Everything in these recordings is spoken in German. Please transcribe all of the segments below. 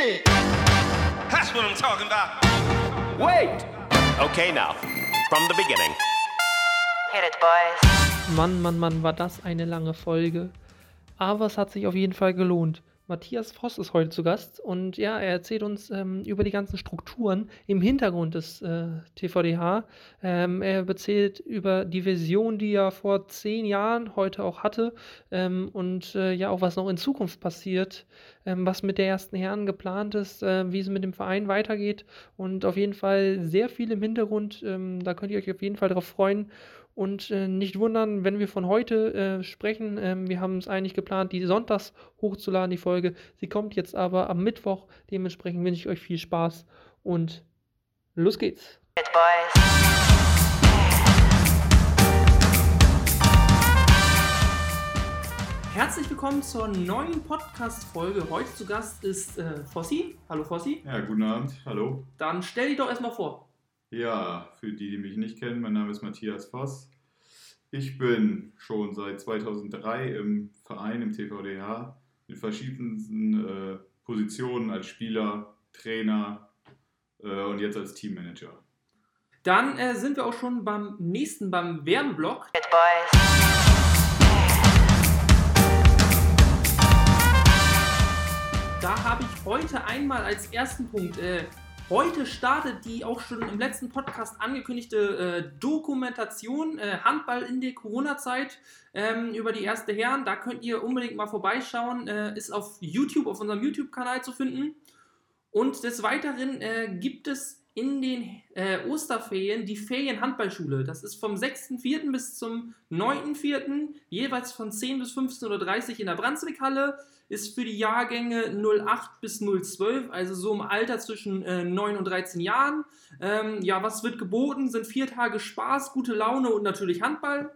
it. That's what I'm talking about. Wait! Okay, now, from the beginning. Hit it, boys. Mann, Mann, Mann, war das eine lange Folge. Aber es hat sich auf jeden Fall gelohnt. Matthias Voss ist heute zu Gast und ja, er erzählt uns ähm, über die ganzen Strukturen im Hintergrund des äh, TVDH. Ähm, er erzählt über die Vision, die er vor zehn Jahren heute auch hatte ähm, und äh, ja auch was noch in Zukunft passiert, ähm, was mit der ersten Herren geplant ist, äh, wie es mit dem Verein weitergeht und auf jeden Fall sehr viel im Hintergrund. Ähm, da könnt ihr euch auf jeden Fall darauf freuen. Und äh, nicht wundern, wenn wir von heute äh, sprechen. Ähm, wir haben es eigentlich geplant, die sonntags hochzuladen, die Folge. Sie kommt jetzt aber am Mittwoch. Dementsprechend wünsche ich euch viel Spaß und los geht's. Herzlich willkommen zur neuen Podcast-Folge. Heute zu Gast ist äh, Fossi. Hallo Fossi. Ja, guten Abend, hallo. Dann stell dich doch erstmal vor. Ja, für die, die mich nicht kennen, mein Name ist Matthias Voss. Ich bin schon seit 2003 im Verein, im TVDH, in verschiedensten äh, Positionen als Spieler, Trainer äh, und jetzt als Teammanager. Dann äh, sind wir auch schon beim nächsten, beim Werbeblock. Hit it, boys. Da habe ich heute einmal als ersten Punkt. Heute startet die auch schon im letzten Podcast angekündigte äh, Dokumentation äh, Handball in der Corona-Zeit ähm, über die erste Herren. Da könnt ihr unbedingt mal vorbeischauen. Äh, ist auf YouTube, auf unserem YouTube-Kanal zu finden. Und des Weiteren äh, gibt es in den äh, Osterferien die Ferienhandballschule. Das ist vom 6.4. bis zum 9.4. jeweils von 10 bis 15.30 Uhr in der Brunswick-Halle. Ist für die Jahrgänge 08 bis 012, also so im Alter zwischen äh, 9 und 13 Jahren. Ähm, ja, was wird geboten? Sind vier Tage Spaß, gute Laune und natürlich Handball.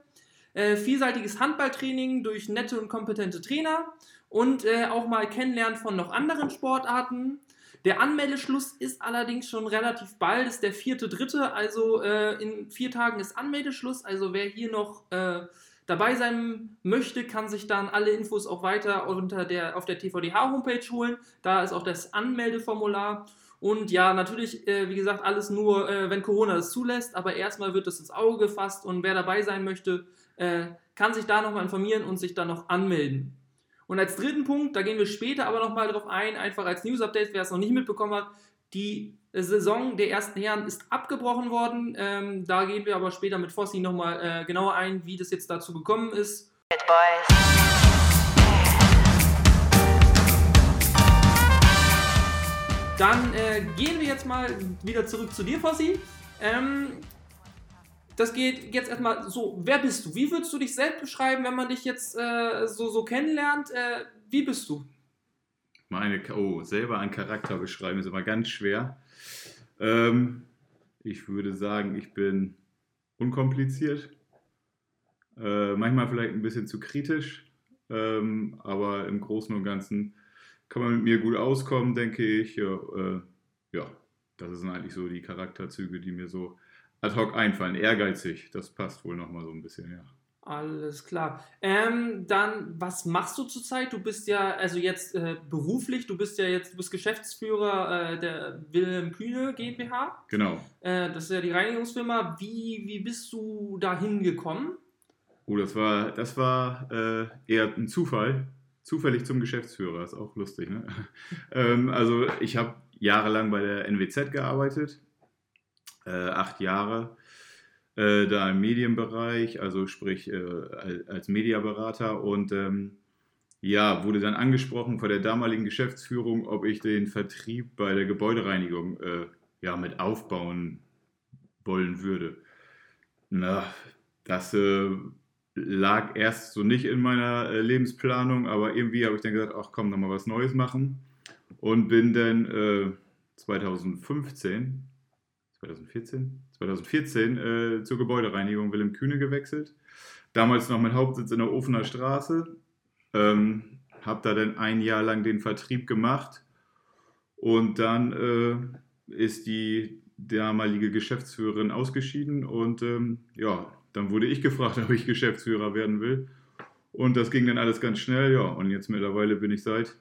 Äh, vielseitiges Handballtraining durch nette und kompetente Trainer und äh, auch mal Kennenlernen von noch anderen Sportarten. Der Anmeldeschluss ist allerdings schon relativ bald, ist der vierte, dritte, also äh, in vier Tagen ist Anmeldeschluss. Also wer hier noch äh, dabei sein möchte, kann sich dann alle Infos auch weiter unter der, auf der TVDH-Homepage holen. Da ist auch das Anmeldeformular. Und ja, natürlich, äh, wie gesagt, alles nur, äh, wenn Corona es zulässt, aber erstmal wird das ins Auge gefasst und wer dabei sein möchte, äh, kann sich da nochmal informieren und sich dann noch anmelden. Und als dritten Punkt, da gehen wir später aber nochmal drauf ein, einfach als News-Update, wer es noch nicht mitbekommen hat, die Saison der ersten Herren ist abgebrochen worden. Ähm, da gehen wir aber später mit Fossi nochmal äh, genauer ein, wie das jetzt dazu gekommen ist. Dann äh, gehen wir jetzt mal wieder zurück zu dir, Fossi. Ähm, das geht jetzt erstmal so, wer bist du? Wie würdest du dich selbst beschreiben, wenn man dich jetzt äh, so, so kennenlernt? Äh, wie bist du? Meine, oh, selber einen Charakter beschreiben ist immer ganz schwer. Ähm, ich würde sagen, ich bin unkompliziert. Äh, manchmal vielleicht ein bisschen zu kritisch, ähm, aber im Großen und Ganzen kann man mit mir gut auskommen, denke ich. Ja, äh, ja, das sind eigentlich so die Charakterzüge, die mir so ad hoc einfallen. Ehrgeizig, das passt wohl nochmal so ein bisschen, ja. Alles klar. Ähm, dann, was machst du zurzeit? Du bist ja, also jetzt äh, beruflich, du bist ja jetzt, du bist Geschäftsführer äh, der Wilhelm Kühne GmbH. Genau. Äh, das ist ja die Reinigungsfirma. Wie, wie bist du da hingekommen? Oh, das war, das war äh, eher ein Zufall. Zufällig zum Geschäftsführer, ist auch lustig. Ne? ähm, also ich habe jahrelang bei der NWZ gearbeitet, äh, acht Jahre, äh, da im Medienbereich, also sprich äh, als- Mediaberater und ähm, ja, wurde dann angesprochen von der damaligen Geschäftsführung, ob ich den Vertrieb bei der Gebäudereinigung äh, ja, mit aufbauen wollen würde. Na, das äh, lag erst so nicht in meiner äh, Lebensplanung, aber irgendwie habe ich dann gesagt, ach komm, noch mal was Neues machen und bin dann äh, 2015, 2014, 2014 äh, zur Gebäudereinigung Wilhelm Kühne gewechselt. Damals noch mit Hauptsitz in der Ofener Straße. Ähm, habe da dann ein Jahr lang den Vertrieb gemacht und dann äh, ist die damalige Geschäftsführerin ausgeschieden und ähm, ja, dann wurde ich gefragt, ob ich Geschäftsführer werden will. Und das ging dann alles ganz schnell, ja. Und jetzt mittlerweile bin ich seit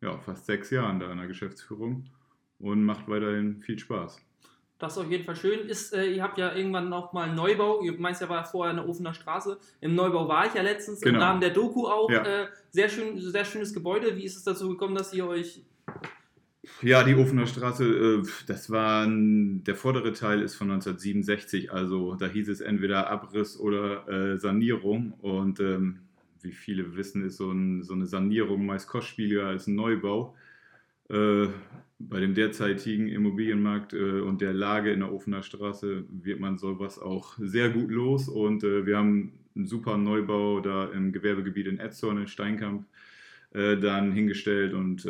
ja, fast sechs Jahren da in der Geschäftsführung und macht weiterhin viel Spaß. Das ist auf jeden Fall schön. Ist, äh, ihr habt ja irgendwann auch mal einen Neubau. Ihr meinst ja, war vorher eine Ofener Straße. Im Neubau war ich ja letztens im Genau. Rahmen der Doku auch. Ja. Äh, sehr, schön, sehr schönes Gebäude. Wie ist es dazu gekommen, dass ihr euch. Ja, die Ofener Straße, äh, das war der vordere Teil ist von 1967, also da hieß es entweder Abriss oder äh, Sanierung. Und ähm, wie viele wissen, ist so, ein, so eine Sanierung meist kostspieliger als ein Neubau. Äh, bei dem derzeitigen Immobilienmarkt äh, und der Lage in der Ofener Straße wird man sowas auch sehr gut los. Und äh, wir haben einen super Neubau da im Gewerbegebiet in Etzorn in Steinkamp dann hingestellt und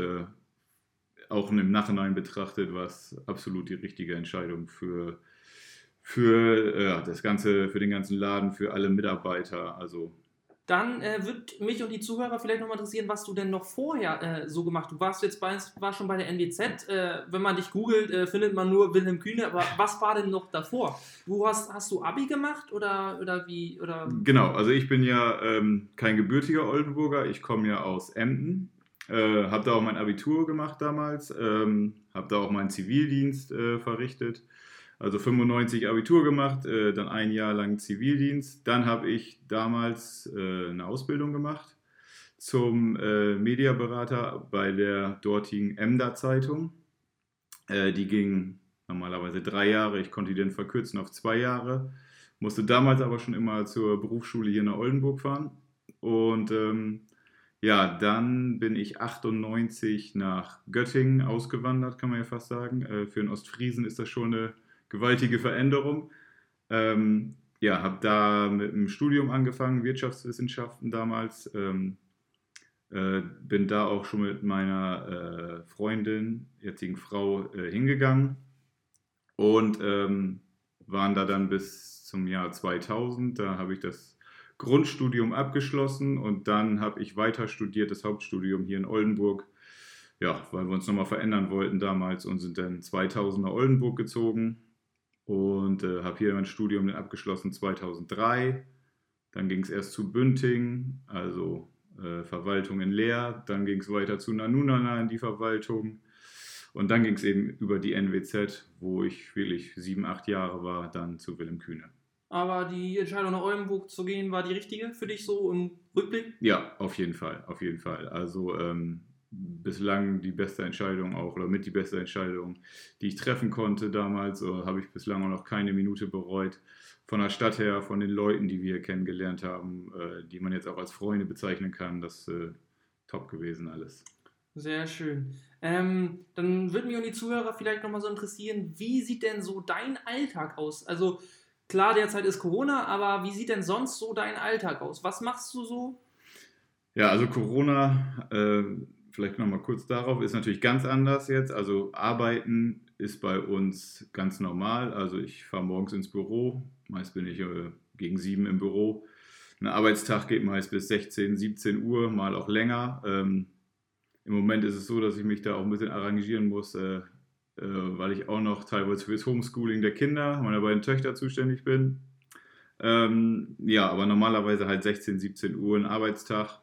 auch im Nachhinein betrachtet war es absolut die richtige Entscheidung für, für das ganze, für den ganzen Laden, für alle Mitarbeiter. Also Dann äh, wird mich und die Zuhörer vielleicht nochmal interessieren, was du denn noch vorher äh, so gemacht hast. Du warst jetzt bei, warst schon bei der NWZ. Äh, wenn man dich googelt, äh, findet man nur Wilhelm Kühne. Aber was war denn noch davor? Wo hast, hast du Abi gemacht oder, oder wie? Oder? Genau, also ich bin ja ähm, kein gebürtiger Oldenburger, ich komme ja aus Emden, äh, habe da auch mein Abitur gemacht damals, ähm, habe da auch meinen Zivildienst äh, verrichtet, also 95 Abitur gemacht, äh, dann ein Jahr lang Zivildienst, dann habe ich damals äh, eine Ausbildung gemacht zum äh, Mediaberater bei der dortigen Emder Zeitung. Äh, die ging normalerweise drei Jahre, ich konnte die dann verkürzen auf zwei Jahre. Musste damals aber schon immer zur Berufsschule hier nach Oldenburg fahren. Und ähm, ja, dann bin ich 98 nach Göttingen ausgewandert, kann man ja fast sagen. Äh, für den Ostfriesen ist das schon eine gewaltige Veränderung. Ähm, ja, habe da mit dem Studium angefangen, Wirtschaftswissenschaften damals. Ähm, äh, bin da auch schon mit meiner äh, Freundin, jetzigen Frau, äh, hingegangen und ähm, waren da dann bis zum Jahr 2000. Da habe ich das Grundstudium abgeschlossen und dann habe ich weiter studiert, das Hauptstudium hier in Oldenburg. Ja, weil wir uns nochmal verändern wollten damals und sind dann 2000 nach Oldenburg gezogen und äh, habe hier mein Studium dann abgeschlossen 2003. Dann ging es erst zu Bünding, also äh, Verwaltung in Leer. Dann ging es weiter zu Nanunana in die Verwaltung. Und dann ging es eben über die NWZ, wo ich wirklich sieben, acht Jahre war, dann zu Willem Kühne. Aber die Entscheidung nach Oldenburg zu gehen, war die richtige für dich so im Rückblick? Ja, auf jeden Fall, auf jeden Fall. Also ähm, bislang die beste Entscheidung auch, oder mit die beste Entscheidung, die ich treffen konnte damals, äh, habe ich bislang auch noch keine Minute bereut. Von der Stadt her, von den Leuten, die wir kennengelernt haben, äh, die man jetzt auch als Freunde bezeichnen kann, das äh, top gewesen alles. Sehr schön. Ähm, dann würde mich und die Zuhörer vielleicht nochmal so interessieren, wie sieht denn so dein Alltag aus? Also klar, derzeit ist Corona, aber wie sieht denn sonst so dein Alltag aus? Was machst du so? Ja, also Corona, äh, vielleicht nochmal kurz darauf, ist natürlich ganz anders jetzt. Also arbeiten ist bei uns ganz normal. Also ich fahre morgens ins Büro, meist bin ich äh, gegen sieben im Büro. Ein Arbeitstag geht meist bis 16, 17 Uhr, mal auch länger. Ähm, Im Moment ist es so, dass ich mich da auch ein bisschen arrangieren muss, äh, äh, weil ich auch noch teilweise für das Homeschooling der Kinder, meiner beiden Töchter zuständig bin. Ähm, ja, aber normalerweise halt 16, 17 Uhr ein Arbeitstag.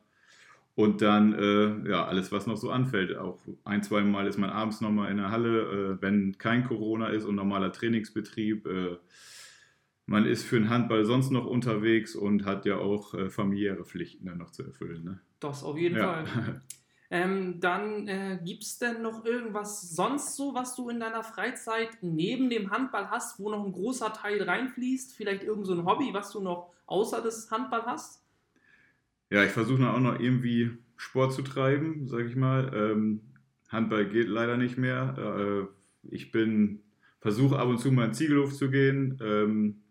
Und dann, äh, ja, alles, was noch so anfällt. Auch ein, zwei Mal ist man abends nochmal in der Halle, äh, wenn kein Corona ist und normaler Trainingsbetrieb. Äh, man ist für den Handball sonst noch unterwegs und hat ja auch äh, familiäre Pflichten dann noch zu erfüllen. Ne? Das auf jeden Ja. Fall. Ähm, dann äh, gibt es denn noch irgendwas sonst so, was du in deiner Freizeit neben dem Handball hast, wo noch ein großer Teil reinfließt? Vielleicht irgend so ein Hobby, was du noch außer des Handball hast? Ja, ich versuche auch noch irgendwie Sport zu treiben, sage ich mal. Ähm, Handball geht leider nicht mehr. Äh, ich bin versuche ab und zu mal in Ziegelhof zu gehen. Ähm,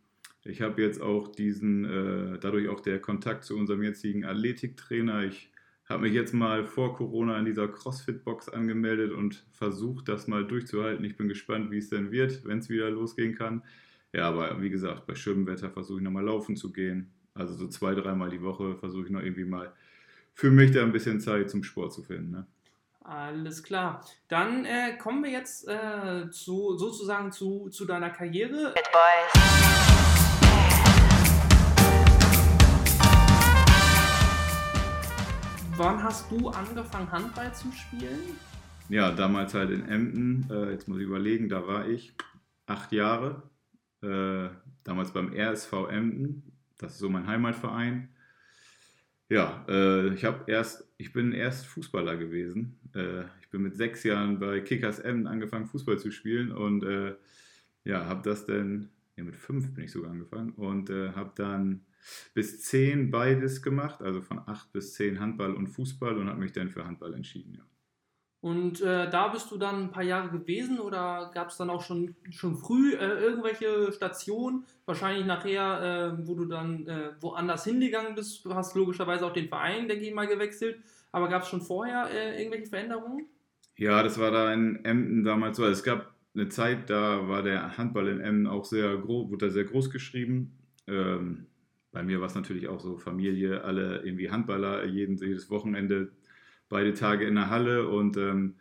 ich habe jetzt auch diesen, äh, dadurch auch der Kontakt zu unserem jetzigen Athletiktrainer. Ich habe mich jetzt mal vor Corona in dieser CrossFit-Box angemeldet und versucht, das mal durchzuhalten. Ich bin gespannt, wie es denn wird, wenn es wieder losgehen kann. Ja, aber wie gesagt, bei schönem Wetter versuche ich nochmal laufen zu gehen. Also so zwei, dreimal die Woche versuche ich noch irgendwie mal für mich da ein bisschen Zeit zum Sport zu finden. Ne? Alles klar. Dann äh, kommen wir jetzt äh, zu, sozusagen zu, zu deiner Karriere. Hit Boys. wann hast du angefangen, Handball zu spielen? Ja, damals halt in Emden, äh, jetzt muss ich überlegen, da war ich acht Jahre, äh, damals beim RSV Emden, das ist so mein Heimatverein. Ja, äh, ich erst, ich bin erst Fußballer gewesen. Äh, ich bin mit sechs Jahren bei Kickers Emden angefangen, Fußball zu spielen und äh, ja, habe das dann, ja, mit fünf bin ich sogar angefangen und äh, habe dann bis zehn beides gemacht, also von acht bis zehn Handball und Fußball und habe mich dann für Handball entschieden. Ja. Und äh, da bist du dann ein paar Jahre gewesen oder gab es dann auch schon, schon früh äh, irgendwelche Stationen, wahrscheinlich nachher, äh, wo du dann äh, woanders hingegangen bist? Du hast logischerweise auch den Verein, denke ich mal, gewechselt, aber gab es schon vorher äh, irgendwelche Veränderungen? Ja, das war da in Emden damals so. Also es gab eine Zeit, da war der Handball in Emden auch sehr groß, wurde da sehr groß geschrieben. Ähm, bei mir war es natürlich auch so Familie, alle irgendwie Handballer, jeden, jedes Wochenende beide Tage in der Halle und ähm,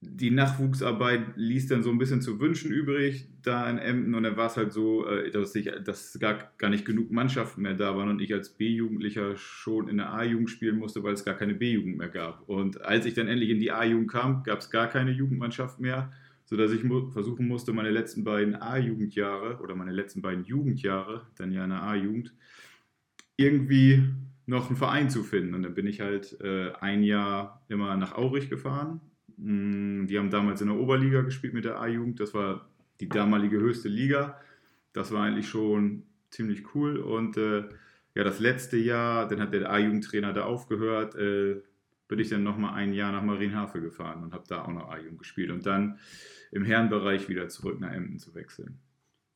die Nachwuchsarbeit ließ dann so ein bisschen zu wünschen übrig da in Emden und dann war es halt so, äh, dass, ich, dass gar, gar nicht genug Mannschaften mehr da waren und ich als B-Jugendlicher schon in der A-Jugend spielen musste, weil es gar keine B-Jugend mehr gab. Und als ich dann endlich in die A-Jugend kam, gab es gar keine Jugendmannschaft mehr, sodass ich mu versuchen musste, meine letzten beiden A-Jugendjahre oder meine letzten beiden Jugendjahre, dann ja in der A-Jugend, irgendwie noch einen Verein zu finden. Und dann bin ich halt äh, ein Jahr immer nach Aurich gefahren. Mm, Die haben damals in der Oberliga gespielt mit der A-Jugend. Das war die damalige höchste Liga. Das war eigentlich schon ziemlich cool. Und äh, ja, das letzte Jahr, dann hat der A-Jugendtrainer da aufgehört, äh, bin ich dann nochmal ein Jahr nach Marienhafe gefahren und habe da auch noch A-Jugend gespielt. Und dann im Herrenbereich wieder zurück nach Emden zu wechseln.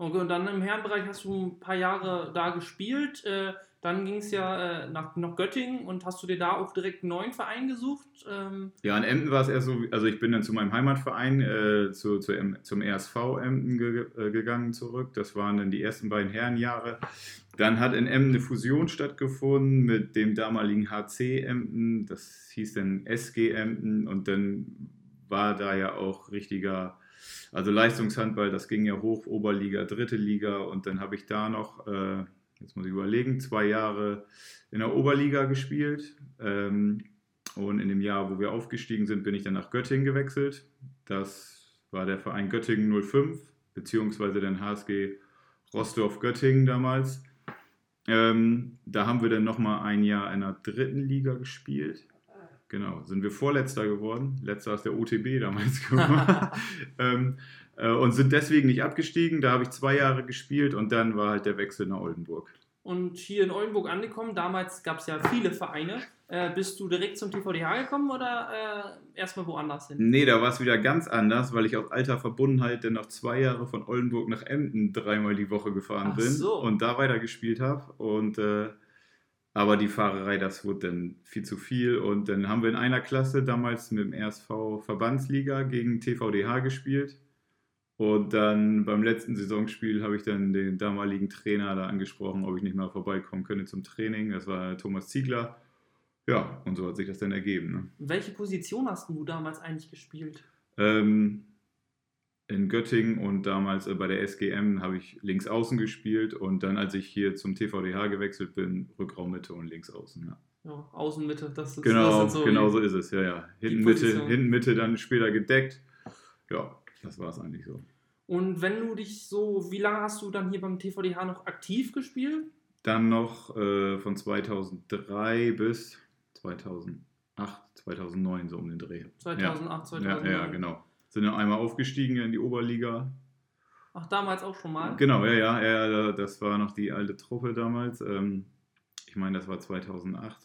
Okay, und dann im Herrenbereich hast du ein paar Jahre da gespielt. Äh, dann ging es ja äh, nach, nach Göttingen und hast du dir da auch direkt einen neuen Verein gesucht? Ähm, Ja, in Emden war es eher so, also ich bin dann zu meinem Heimatverein, äh, zu, zu, zum RSV Emden ge, äh, gegangen zurück. Das waren dann die ersten beiden Herrenjahre. Dann hat in Emden eine Fusion stattgefunden mit dem damaligen HC Emden, das hieß dann SG Emden und dann war da ja auch richtiger, also Leistungshandball, das ging ja hoch, Oberliga, dritte Liga und dann habe ich da noch, äh, jetzt muss ich überlegen, zwei Jahre in der Oberliga gespielt. Ähm, und in dem Jahr, wo wir aufgestiegen sind, bin ich dann nach Göttingen gewechselt. Das war der Verein Göttingen 05, beziehungsweise den HSG Rostorf-Göttingen damals. Ähm, da haben wir dann nochmal ein Jahr in der dritten Liga gespielt. Genau, sind wir Vorletzter geworden. Letzter ist der OTB damals geworden. ähm, äh, und sind deswegen nicht abgestiegen. Da habe ich zwei Jahre gespielt und dann war halt der Wechsel nach Oldenburg. und hier in Oldenburg angekommen. Damals gab es ja viele Vereine. Äh, bist du direkt zum TVDH gekommen oder äh, erstmal woanders hin? Nee, da war es wieder ganz anders, weil ich aus alter Verbundenheit dann noch zwei Jahre von Oldenburg nach Emden dreimal die Woche gefahren Ach bin so. und da weitergespielt habe. Und äh, aber die Fahrerei, das wurde dann viel zu viel. Und dann haben wir in einer Klasse damals mit dem RSV Verbandsliga gegen TVDH gespielt. Und dann beim letzten Saisonspiel habe ich dann den damaligen Trainer da angesprochen, ob ich nicht mal vorbeikommen könnte zum Training. Das war Thomas Ziegler. Ja, und so hat sich das dann ergeben. Ne? Welche Position hast du damals eigentlich gespielt? Ähm, in Göttingen und damals äh, bei der SGM habe ich links außen gespielt und dann, als ich hier zum TVDH gewechselt bin, Rückraum Mitte und links außen. Ja. Ja, Außenmitte, das ist Genau, das sind so genau so ist es, ja, ja. Hinten Mitte, hinten Mitte dann später gedeckt. Ja, das war es eigentlich so. Und wenn du dich so, wie lange hast du dann hier beim TVDH noch aktiv gespielt? Dann noch äh, von 2003 bis 2008, 2009 so um den Dreh. 2008, ja. 2009. Ja, ja, genau. Sind dann einmal aufgestiegen in die Oberliga, Ach, damals auch schon mal? Genau, ja, ja, ja, das war noch die alte Truppe damals. Ähm, ich meine, das war 2008.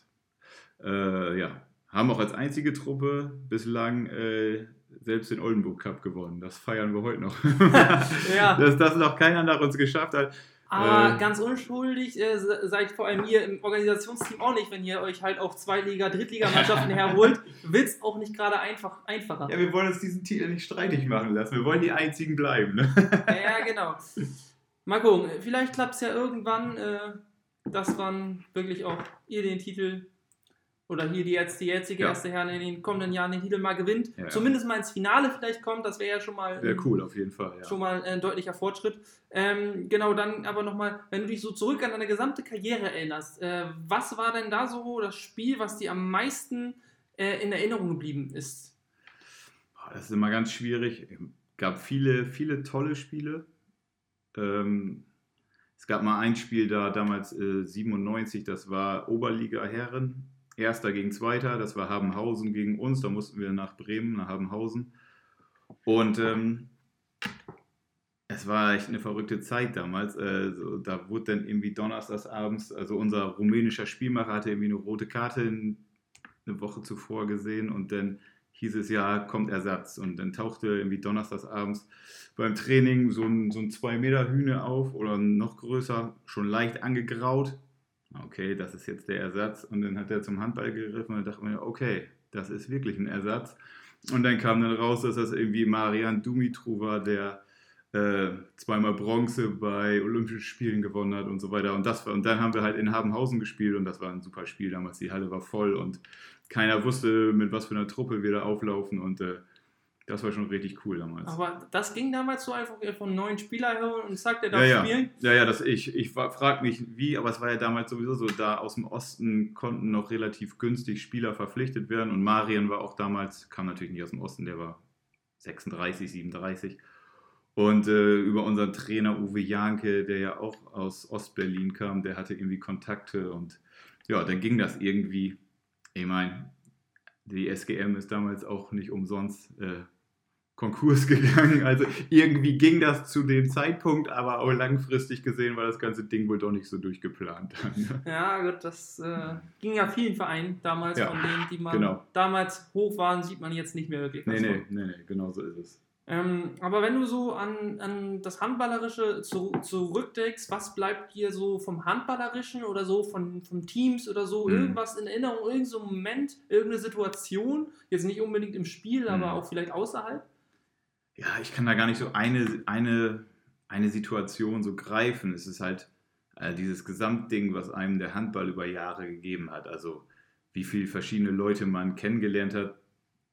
Äh, ja, haben auch als einzige Truppe bislang äh, selbst den Oldenburg Cup gewonnen. Das feiern wir heute noch. Ja. Dass das noch keiner nach uns geschafft hat. Aber Äh, ganz unschuldig äh, se- seid vor allem ihr im Organisationsteam auch nicht, wenn ihr euch halt auch Zweiliga-, Drittligamannschaften herholt, wird es auch nicht gerade einfach, einfacher. Ja, wir wollen uns diesen Titel nicht streitig machen lassen. Wir wollen die einzigen bleiben. Ne? Ja, genau. Mal gucken, vielleicht klappt es ja irgendwann, äh, dass wann wirklich auch ihr den Titel oder hier die, jetzt, die jetzige Ja. erste Herren in den kommenden Jahren den Titel mal gewinnt. Ja, ja. Zumindest mal ins Finale vielleicht kommt, das wäre ja schon mal Wäre cool, auf jeden Fall. Schon mal ein deutlicher Fortschritt. Ähm, genau, dann aber nochmal, wenn du dich so zurück an deine gesamte Karriere erinnerst, äh, was war denn da so das Spiel, was dir am meisten äh, in Erinnerung geblieben ist? Das ist immer ganz schwierig. Es gab viele, viele tolle Spiele. Ähm, es gab mal ein Spiel da, damals äh, 97, das war Oberliga Herren. Erster gegen Zweiter, das war Habenhausen gegen uns. Da mussten wir nach Bremen, nach Habenhausen. Und ähm, es war echt eine verrückte Zeit damals. Äh, so, da wurde dann irgendwie donnerstags abends, also unser rumänischer Spielmacher hatte irgendwie eine rote Karte in, eine Woche zuvor gesehen und dann hieß es ja, kommt Ersatz. Und dann tauchte irgendwie donnerstags abends beim Training so ein, so ein 2-Meter-Hühne auf oder noch größer, schon leicht angegraut. Okay, das ist jetzt der Ersatz. Und dann hat er zum Handball gegriffen und dachte man, okay, das ist wirklich ein Ersatz. Und dann kam dann raus, dass das irgendwie Marian Dumitru war, der äh, zweimal Bronze bei Olympischen Spielen gewonnen hat und so weiter. Und, das war, und dann haben wir halt in Habenhausen gespielt und das war ein super Spiel damals. Die Halle war voll und keiner wusste, mit was für einer Truppe wir da auflaufen. Und äh, das war schon richtig cool damals. Aber das ging damals so einfach von neuen Spieler hören und sagt, er darf ja, ja. spielen. ja, ja, das ich. Ich frage mich wie, aber es war ja damals sowieso so, da aus dem Osten konnten noch relativ günstig Spieler verpflichtet werden und Marian war auch damals, kam natürlich nicht aus dem Osten, der war 36, 37. Und äh, über unseren Trainer Uwe Janke, der ja auch aus Ostberlin kam, der hatte irgendwie Kontakte und ja, dann ging das irgendwie. Ich meine, die SGM ist damals auch nicht umsonst äh, Konkurs gegangen. Also irgendwie ging das zu dem Zeitpunkt, aber auch langfristig gesehen war das ganze Ding wohl doch nicht so durchgeplant. Ja, gut, das äh, ging ja vielen Vereinen damals, Ja, von denen, die man genau. damals hoch waren, sieht man jetzt nicht mehr wirklich. nee, nee, von. nee, nee, genau so ist es. Ähm, aber wenn du so an, an das Handballerische zu, zurückdenkst, was bleibt dir so vom Handballerischen oder so von, von Teams oder so, Mhm. irgendwas in Erinnerung, irgendein so Moment, irgendeine Situation, jetzt nicht unbedingt im Spiel, aber Mhm. auch vielleicht außerhalb? Ja, ich kann da gar nicht so eine, eine, eine Situation so greifen. Es ist halt äh, dieses Gesamtding, was einem der Handball über Jahre gegeben hat. Also wie viele verschiedene Leute man kennengelernt hat,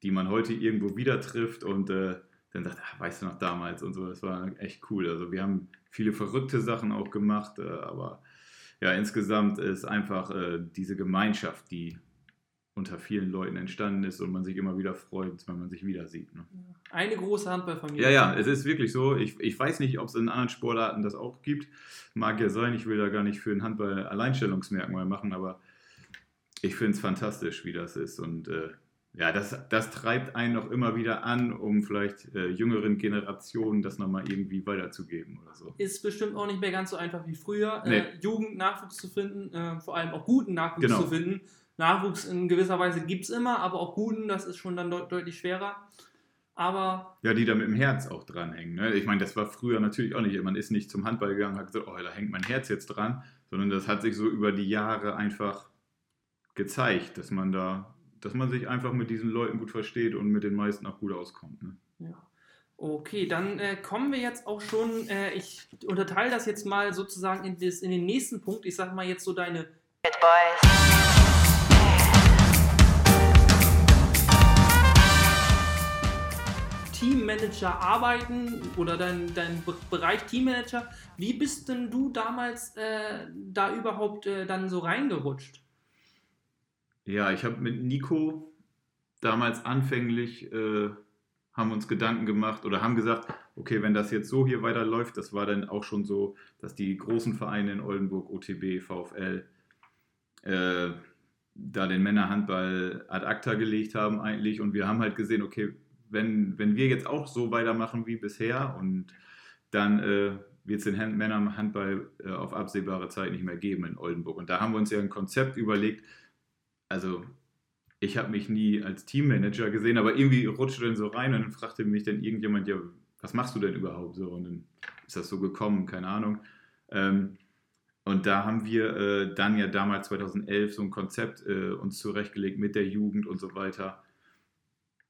die man heute irgendwo wieder trifft und äh, dann sagt, ach, weißt du noch damals und so. Das war echt cool. Also wir haben viele verrückte Sachen auch gemacht, äh, aber ja, insgesamt ist einfach äh, diese Gemeinschaft, die unter vielen Leuten entstanden ist und man sich immer wieder freut, wenn man sich wieder sieht. Ne? Eine große Handballfamilie. Ja, ja, es ist wirklich so. Ich, ich weiß nicht, ob es in anderen Sportarten das auch gibt. Mag ja sein, ich will da gar nicht für den Handball Alleinstellungsmerkmal machen, aber ich finde es fantastisch, wie das ist. Und äh, ja, das, das treibt einen noch immer wieder an, um vielleicht äh, jüngeren Generationen das nochmal irgendwie weiterzugeben oder so. Ist bestimmt auch nicht mehr ganz so einfach wie früher, Nee. äh, Jugendnachwuchs zu finden, äh, vor allem auch guten Nachwuchs Genau. zu finden. Nachwuchs in gewisser Weise gibt es immer, aber auch guten, das ist schon dann deut deutlich schwerer. Aber Ja, die da mit dem Herz auch dranhängen. Ne? Ich meine, das war früher natürlich auch nicht. Man ist nicht zum Handball gegangen und hat gesagt, oh, da hängt mein Herz jetzt dran, sondern das hat sich so über die Jahre einfach gezeigt, dass man da, dass man sich einfach mit diesen Leuten gut versteht und mit den meisten auch gut auskommt. Ne? Ja. Okay, dann äh, kommen wir jetzt auch schon, äh, ich unterteile das jetzt mal sozusagen in, das, in den nächsten Punkt. Ich sage mal jetzt so deine Hit boys. Teammanager arbeiten oder dein, dein Be- Bereich Teammanager. Wie bist denn du damals äh, da überhaupt äh, dann so reingerutscht? Ja, ich habe mit Nico damals anfänglich, äh, haben uns Gedanken gemacht oder haben gesagt, okay, wenn das jetzt so hier weiterläuft, das war dann auch schon so, dass die großen Vereine in Oldenburg, OTB, VfL, äh, da den Männerhandball ad acta gelegt haben eigentlich und wir haben halt gesehen, okay, wenn, wenn wir jetzt auch so weitermachen wie bisher und dann äh, wird es den Hand Männerhandball äh, auf absehbare Zeit nicht mehr geben in Oldenburg. Und da haben wir uns ja ein Konzept überlegt, also ich habe mich nie als Teammanager gesehen, aber irgendwie rutschte dann so rein und dann fragte mich dann irgendjemand, ja, was machst du denn überhaupt so? Und dann ist das so gekommen, keine Ahnung. Ähm, und da haben wir äh, dann ja damals 2011 so ein Konzept äh, uns zurechtgelegt mit der Jugend und so weiter.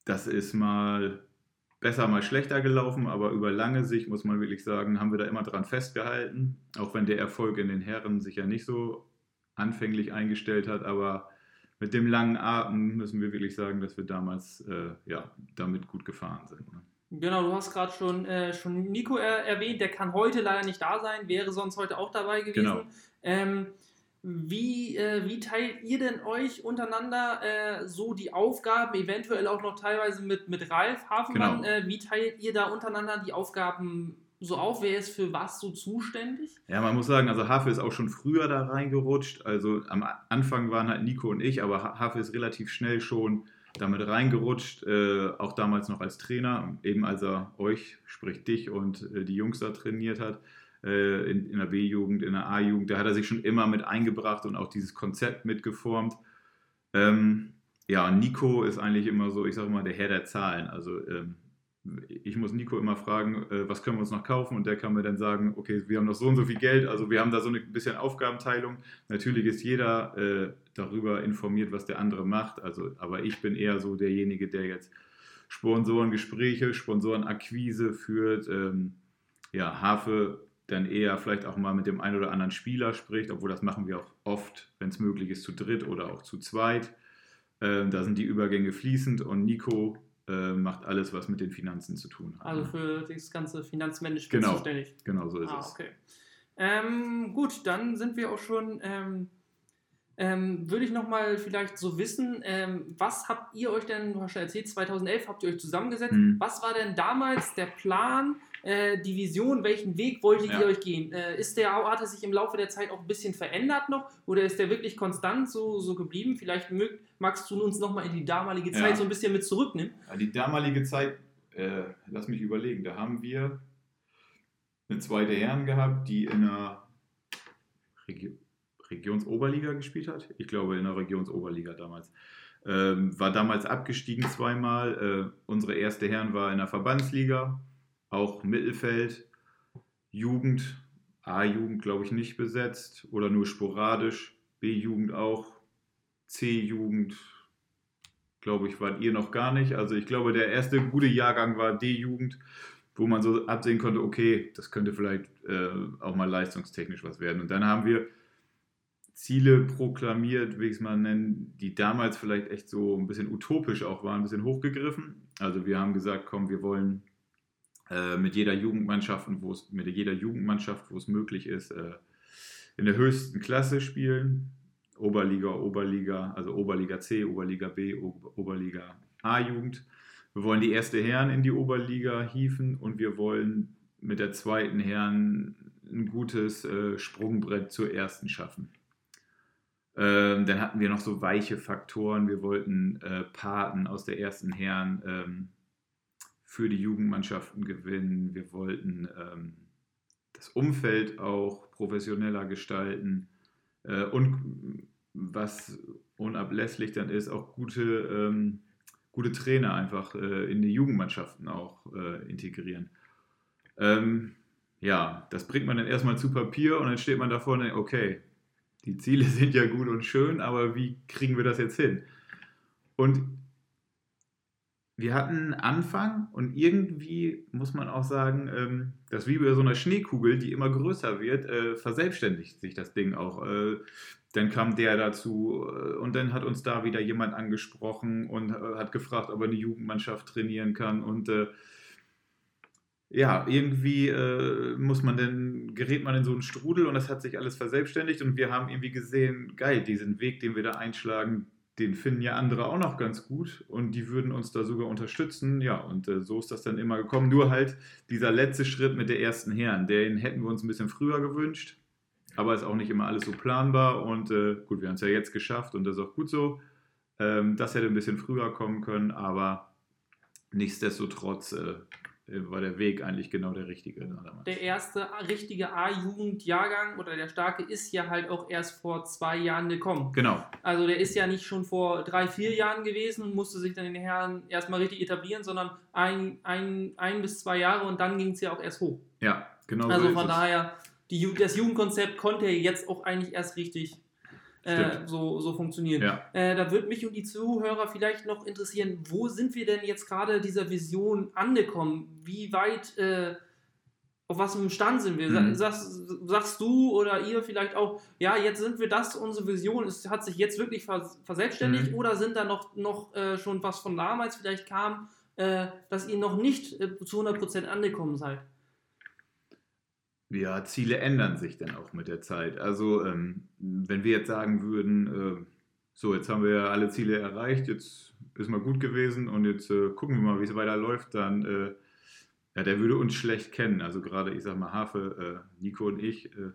Das ist mal besser, mal schlechter gelaufen, aber über lange Sicht muss man wirklich sagen, haben wir da immer dran festgehalten, auch wenn der Erfolg in den Herren sich ja nicht so anfänglich eingestellt hat, aber mit dem langen Atem müssen wir wirklich sagen, dass wir damals äh, ja, damit gut gefahren sind. Ne? Genau, du hast gerade schon, äh, schon Nico er erwähnt, der kann heute leider nicht da sein, wäre sonst heute auch dabei gewesen. Genau. Ähm, wie, äh, wie teilt ihr denn euch untereinander äh, so die Aufgaben, eventuell auch noch teilweise mit, mit Ralf Hafenmann? Genau. Äh, wie teilt ihr da untereinander die Aufgaben so auf? Wer ist für was so zuständig? Ja, man muss sagen, also Hafe ist auch schon früher da reingerutscht. Also am Anfang waren halt Nico und ich, aber Ha- Hafe ist relativ schnell schon damit reingerutscht, äh, auch damals noch als Trainer, eben als er euch, sprich dich und äh, die Jungs da trainiert hat, äh, in, in der B-Jugend, in der A-Jugend, da hat er sich schon immer mit eingebracht und auch dieses Konzept mitgeformt. Ähm, ja, Nico ist eigentlich immer so, ich sage mal, der Herr der Zahlen. Also ähm, ich muss Nico immer fragen, äh, was können wir uns noch kaufen und der kann mir dann sagen, okay, wir haben noch so und so viel Geld, also wir haben da so ein bisschen Aufgabenteilung. Natürlich ist jeder äh, darüber informiert, was der andere macht, also, aber ich bin eher so derjenige, der jetzt Sponsorengespräche, Sponsorenakquise führt, ähm, ja, Hafe dann eher vielleicht auch mal mit dem einen oder anderen Spieler spricht, obwohl das machen wir auch oft, wenn es möglich ist, zu dritt oder auch zu zweit. Ähm, da sind die Übergänge fließend und Nico äh, macht alles, was mit den Finanzen zu tun hat. Also für das ganze Finanzmanagement Genau. zuständig. genau so ist Ah, es. okay. Ähm, gut, dann sind wir auch schon. Ähm, ähm, würde ich nochmal vielleicht so wissen, ähm, was habt ihr euch denn, du hast schon erzählt, 2011 habt ihr euch zusammengesetzt. Hm. Was war denn damals der Plan, äh, die Vision, welchen Weg wolltet Ja. ihr euch gehen? Äh, ist der, hat er sich im Laufe der Zeit auch ein bisschen verändert noch oder ist der wirklich konstant so, so geblieben? Vielleicht mög, magst du uns nochmal in die damalige Ja. Zeit so ein bisschen mit zurücknehmen. Ja, die damalige Zeit, äh, lass mich überlegen, da haben wir eine zweite Herren gehabt, die in der Regi Regionsoberliga gespielt hat. Ich glaube, in der Regionsoberliga damals. Ähm, war damals abgestiegen zweimal. Äh, unsere erste Herren war in der Verbandsliga, auch Mittelfeld, Jugend, A-Jugend glaube ich nicht besetzt oder nur sporadisch, B-Jugend auch, C-Jugend glaube ich, wart ihr noch gar nicht. Also ich glaube, der erste gute Jahrgang war D-Jugend, wo man so absehen konnte, okay, das könnte vielleicht äh, auch mal leistungstechnisch was werden. Und dann haben wir Ziele proklamiert, wie ich es mal nennen, die damals vielleicht echt so ein bisschen utopisch auch waren, ein bisschen hochgegriffen. Also wir haben gesagt, komm, wir wollen äh, mit jeder Jugendmannschaft, und wo es mit jeder Jugendmannschaft, wo es möglich ist, äh, in der höchsten Klasse spielen. Oberliga, Oberliga, also Oberliga C, Oberliga B, Ober- Oberliga A-Jugend. Wir wollen die erste Herren in die Oberliga hieven und wir wollen mit der zweiten Herren ein gutes äh, Sprungbrett zur ersten schaffen. Ähm, dann hatten wir noch so weiche Faktoren. Wir wollten äh, Paten aus der ersten Herren ähm, für die Jugendmannschaften gewinnen. Wir wollten ähm, das Umfeld auch professioneller gestalten. Äh, und was unablässlich dann ist, auch gute, ähm, gute Trainer einfach äh, in die Jugendmannschaften auch äh, integrieren. Ähm, ja, das bringt man dann erstmal zu Papier und dann steht man davor und denkt, okay, die Ziele sind ja gut und schön, aber wie kriegen wir das jetzt hin? Und wir hatten einen Anfang und irgendwie muss man auch sagen, ähm, dass wie bei so einer Schneekugel, die immer größer wird, äh, verselbstständigt sich das Ding auch. Äh, dann kam der dazu äh, und dann hat uns da wieder jemand angesprochen und äh, hat gefragt, ob er eine Jugendmannschaft trainieren kann und äh, ja, irgendwie muss man dann, gerät man in so einen Strudel und das hat sich alles verselbstständigt und wir haben irgendwie gesehen, geil, diesen Weg, den wir da einschlagen, den finden ja andere auch noch ganz gut und die würden uns da sogar unterstützen. Ja, und äh, so ist das dann immer gekommen. Nur halt dieser letzte Schritt mit der ersten Herren, den hätten wir uns ein bisschen früher gewünscht, aber ist auch nicht immer alles so planbar und äh, gut, wir haben es ja jetzt geschafft und das ist auch gut so. Ähm, das hätte ein bisschen früher kommen können, aber nichtsdestotrotz äh, war der Weg eigentlich genau der richtige. damals. Der erste richtige A-Jugendjahrgang oder der starke ist ja halt auch erst vor zwei Jahren gekommen. Genau, Also der ist ja nicht schon vor drei, vier Jahren gewesen und musste sich dann in den Herren erstmal richtig etablieren, sondern ein, ein, ein bis zwei Jahre und dann ging es ja auch erst hoch. ja, genau Also so von daher, die, das Jugendkonzept konnte ja jetzt auch eigentlich erst richtig äh, so, so funktionieren. Ja. Äh, da würde mich und die Zuhörer vielleicht noch interessieren, wo sind wir denn jetzt gerade dieser Vision angekommen? Wie weit, äh, auf was einem Stand sind wir? Mhm. Sagst, sagst du oder ihr vielleicht auch, ja, jetzt sind wir das, unsere Vision ist, hat sich jetzt wirklich vers verselbstständigt Mhm. oder sind da noch, noch äh, schon was von damals vielleicht kam, äh, dass ihr noch nicht äh, zu 100% angekommen seid? Ja, Ziele ändern sich dann auch mit der Zeit. Also, ähm, wenn wir jetzt sagen würden, äh, so, jetzt haben wir ja alle Ziele erreicht, jetzt ist mal gut gewesen und jetzt äh, gucken wir mal, wie es weiterläuft, dann, äh, ja, der würde uns schlecht kennen. Also gerade, ich sag mal, Hafe, äh, Nico und ich, äh,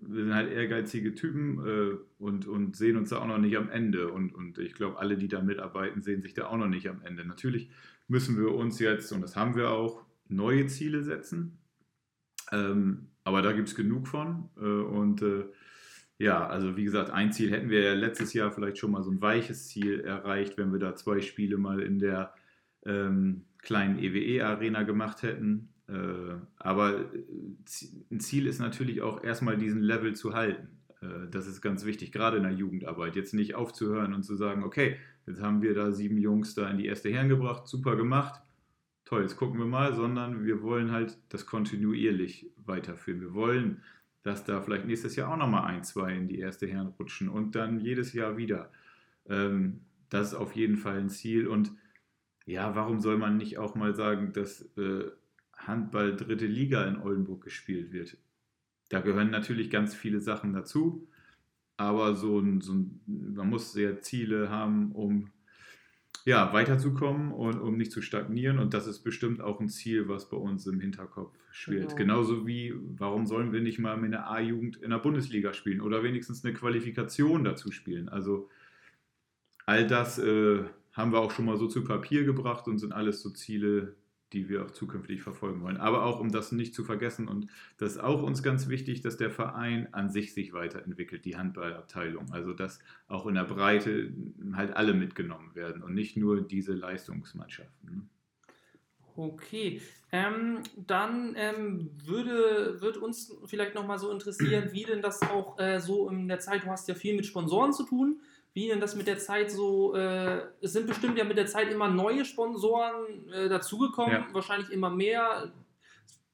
wir sind halt ehrgeizige Typen äh, und, und sehen uns da auch noch nicht am Ende. Und, und ich glaube, alle, die da mitarbeiten, sehen sich da auch noch nicht am Ende. Natürlich müssen wir uns jetzt, und das haben wir auch, neue Ziele setzen. Ähm, aber da gibt es genug von. Äh, und äh, ja, also wie gesagt, ein Ziel hätten wir ja letztes Jahr vielleicht schon mal so ein weiches Ziel erreicht, wenn wir da zwei Spiele mal in der ähm, kleinen EWE-Arena gemacht hätten. Äh, aber äh, ein Ziel ist natürlich auch erstmal diesen Level zu halten. Äh, das ist ganz wichtig, gerade in der Jugendarbeit. Jetzt nicht aufzuhören und zu sagen, okay, jetzt haben wir da sieben Jungs da in die erste Herren gebracht, super gemacht, toll, jetzt gucken wir mal, sondern wir wollen halt das kontinuierlich weiterführen. Wir wollen, dass da vielleicht nächstes Jahr auch nochmal ein, zwei in die erste Herren rutschen und dann jedes Jahr wieder. Ähm, das ist auf jeden Fall ein Ziel. Und ja, warum soll man nicht auch mal sagen, dass äh, Handball dritte Liga in Oldenburg gespielt wird? Da gehören natürlich ganz viele Sachen dazu, aber so ein, so ein, man muss sehr Ziele haben, um ja, weiterzukommen und um nicht zu stagnieren. Und das ist bestimmt auch ein Ziel, was bei uns im Hinterkopf schwirrt. Genau. Genauso wie, warum sollen wir nicht mal mit einer A-Jugend in der Bundesliga spielen oder wenigstens eine Qualifikation dazu spielen? Also all das äh, haben wir auch schon mal so zu Papier gebracht und sind alles so Ziele, die wir auch zukünftig verfolgen wollen. Aber auch, um das nicht zu vergessen, und das ist auch uns ganz wichtig, dass der Verein an sich sich weiterentwickelt, die Handballabteilung. Also, dass auch in der Breite halt alle mitgenommen werden und nicht nur diese Leistungsmannschaften. ne? Okay, ähm, dann ähm, würde, wird uns vielleicht nochmal so interessieren, wie denn das auch äh, so in der Zeit, du hast ja viel mit Sponsoren zu tun, wie denn das mit der Zeit so, äh, es sind bestimmt ja mit der Zeit immer neue Sponsoren äh, dazugekommen, Ja. wahrscheinlich immer mehr,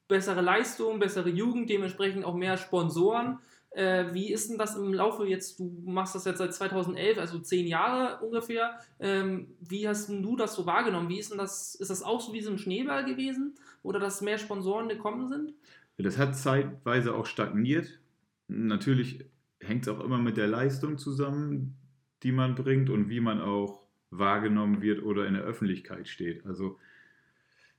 bessere Leistung, bessere Jugend, dementsprechend auch mehr Sponsoren. Äh, wie ist denn das im Laufe jetzt, du machst das jetzt seit 2011, also zehn Jahre ungefähr, ähm, wie hast denn du das so wahrgenommen? Wie ist denn das, ist das auch so wie so ein Schneeball gewesen? Oder dass mehr Sponsoren gekommen sind? Das hat zeitweise auch stagniert. Natürlich hängt es auch immer mit der Leistung zusammen, die man bringt und wie man auch wahrgenommen wird oder in der Öffentlichkeit steht. Also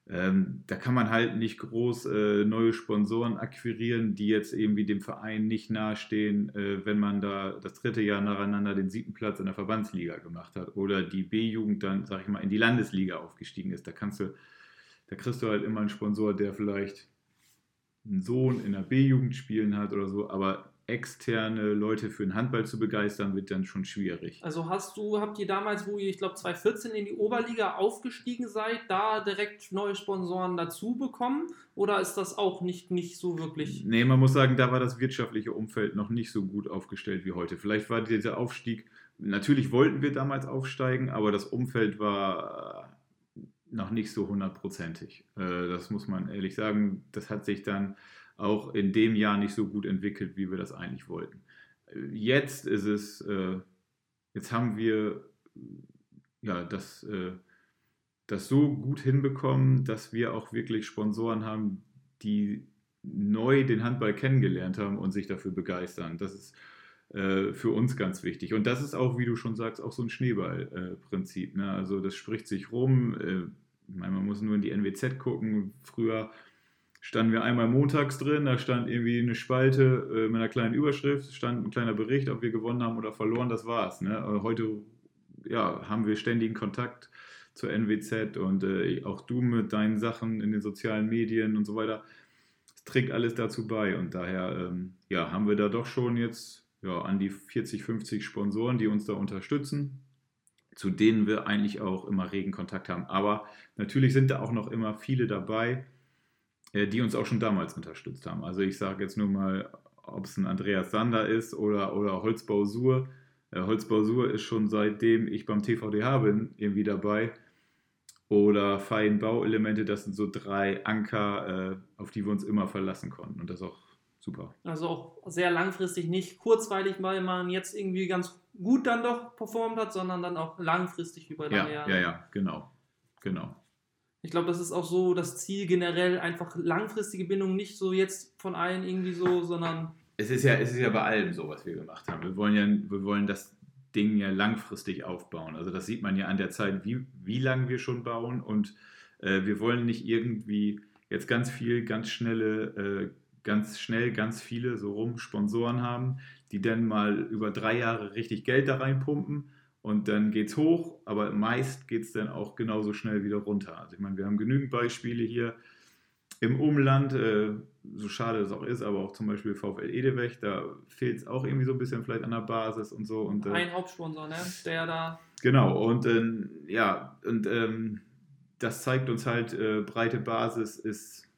ähm, da kann man halt nicht groß äh, neue Sponsoren akquirieren, die jetzt irgendwie dem Verein nicht nahestehen, äh, wenn man da das dritte Jahr nacheinander den siebten Platz in der Verbandsliga gemacht hat oder die B-Jugend dann, sag ich mal, in die Landesliga aufgestiegen ist. Da kannst du, da kriegst du halt immer einen Sponsor, der vielleicht einen Sohn in der B-Jugend spielen hat oder so, aber externe Leute für den Handball zu begeistern, wird dann schon schwierig. Also hast du, habt ihr damals, wo ihr, ich glaube, 2014 in die Oberliga aufgestiegen seid, da direkt neue Sponsoren dazu bekommen? Oder ist das auch nicht, nicht so wirklich? Nee, man muss sagen, da war das wirtschaftliche Umfeld noch nicht so gut aufgestellt wie heute. Vielleicht war dieser Aufstieg, natürlich wollten wir damals aufsteigen, aber das Umfeld war noch nicht so hundertprozentig. Äh, Das muss man ehrlich sagen. Das hat sich dann auch in dem Jahr nicht so gut entwickelt, wie wir das eigentlich wollten. Jetzt ist es, äh, jetzt haben wir ja das, äh, das so gut hinbekommen, dass wir auch wirklich Sponsoren haben, die neu den Handball kennengelernt haben und sich dafür begeistern. Das ist äh, für uns ganz wichtig. Und das ist auch, wie du schon sagst, auch so ein Schneeballprinzip. ne? Also das spricht sich rum. Äh, ich meine, man muss nur in die NWZ gucken. Früher standen wir einmal montags drin, da stand irgendwie eine Spalte äh, mit einer kleinen Überschrift, stand ein kleiner Bericht, ob wir gewonnen haben oder verloren, das war's. Ne? Aber heute ja, haben wir ständigen Kontakt zur NWZ und äh, auch du mit deinen Sachen in den sozialen Medien und so weiter. Es trägt alles dazu bei und daher ähm, ja, haben wir da doch schon jetzt ja, an die 40, 50 Sponsoren, die uns da unterstützen, zu denen wir eigentlich auch immer regen Kontakt haben. Aber natürlich sind da auch noch immer viele dabei, äh, die uns auch schon damals unterstützt haben. Also ich sage jetzt nur mal, ob es ein Andreas Sander ist oder, oder Holzbau Sur. Äh, Holzbau Sur ist schon seitdem ich beim TVDH bin irgendwie dabei. oder feinen Bauelemente. Das sind so drei Anker, äh, auf die wir uns immer verlassen konnten. Und das ist auch super. Also auch sehr langfristig nicht kurzweilig, weil man jetzt irgendwie ganz gut dann doch performt hat, sondern dann auch langfristig über Ja, lange Jahre. ja, ja, genau. Genau. Ich glaube, das ist auch so das Ziel generell, einfach langfristige Bindung, nicht so jetzt von allen irgendwie so, sondern Es ist ja, es ist ja bei allem so, was wir gemacht haben. Wir wollen ja, wir wollen das Ding ja langfristig aufbauen. Also das sieht man ja an der Zeit, wie, wie lange wir schon bauen. Und äh, wir wollen nicht irgendwie jetzt ganz viel, ganz schnelle, äh, ganz schnell ganz viele so rum Sponsoren haben, die dann mal über drei Jahre richtig Geld da reinpumpen und dann geht's hoch, aber meist geht es dann auch genauso schnell wieder runter. Also ich meine, wir haben genügend Beispiele hier im Umland, äh, so schade es auch ist, aber auch zum Beispiel VfL Edewech, da fehlt es auch irgendwie so ein bisschen vielleicht an der Basis und so. Und, äh, ein Hauptsponsor, ne? der da Genau, und ähm, ja, und ähm, das zeigt uns halt, äh, breite Basis ist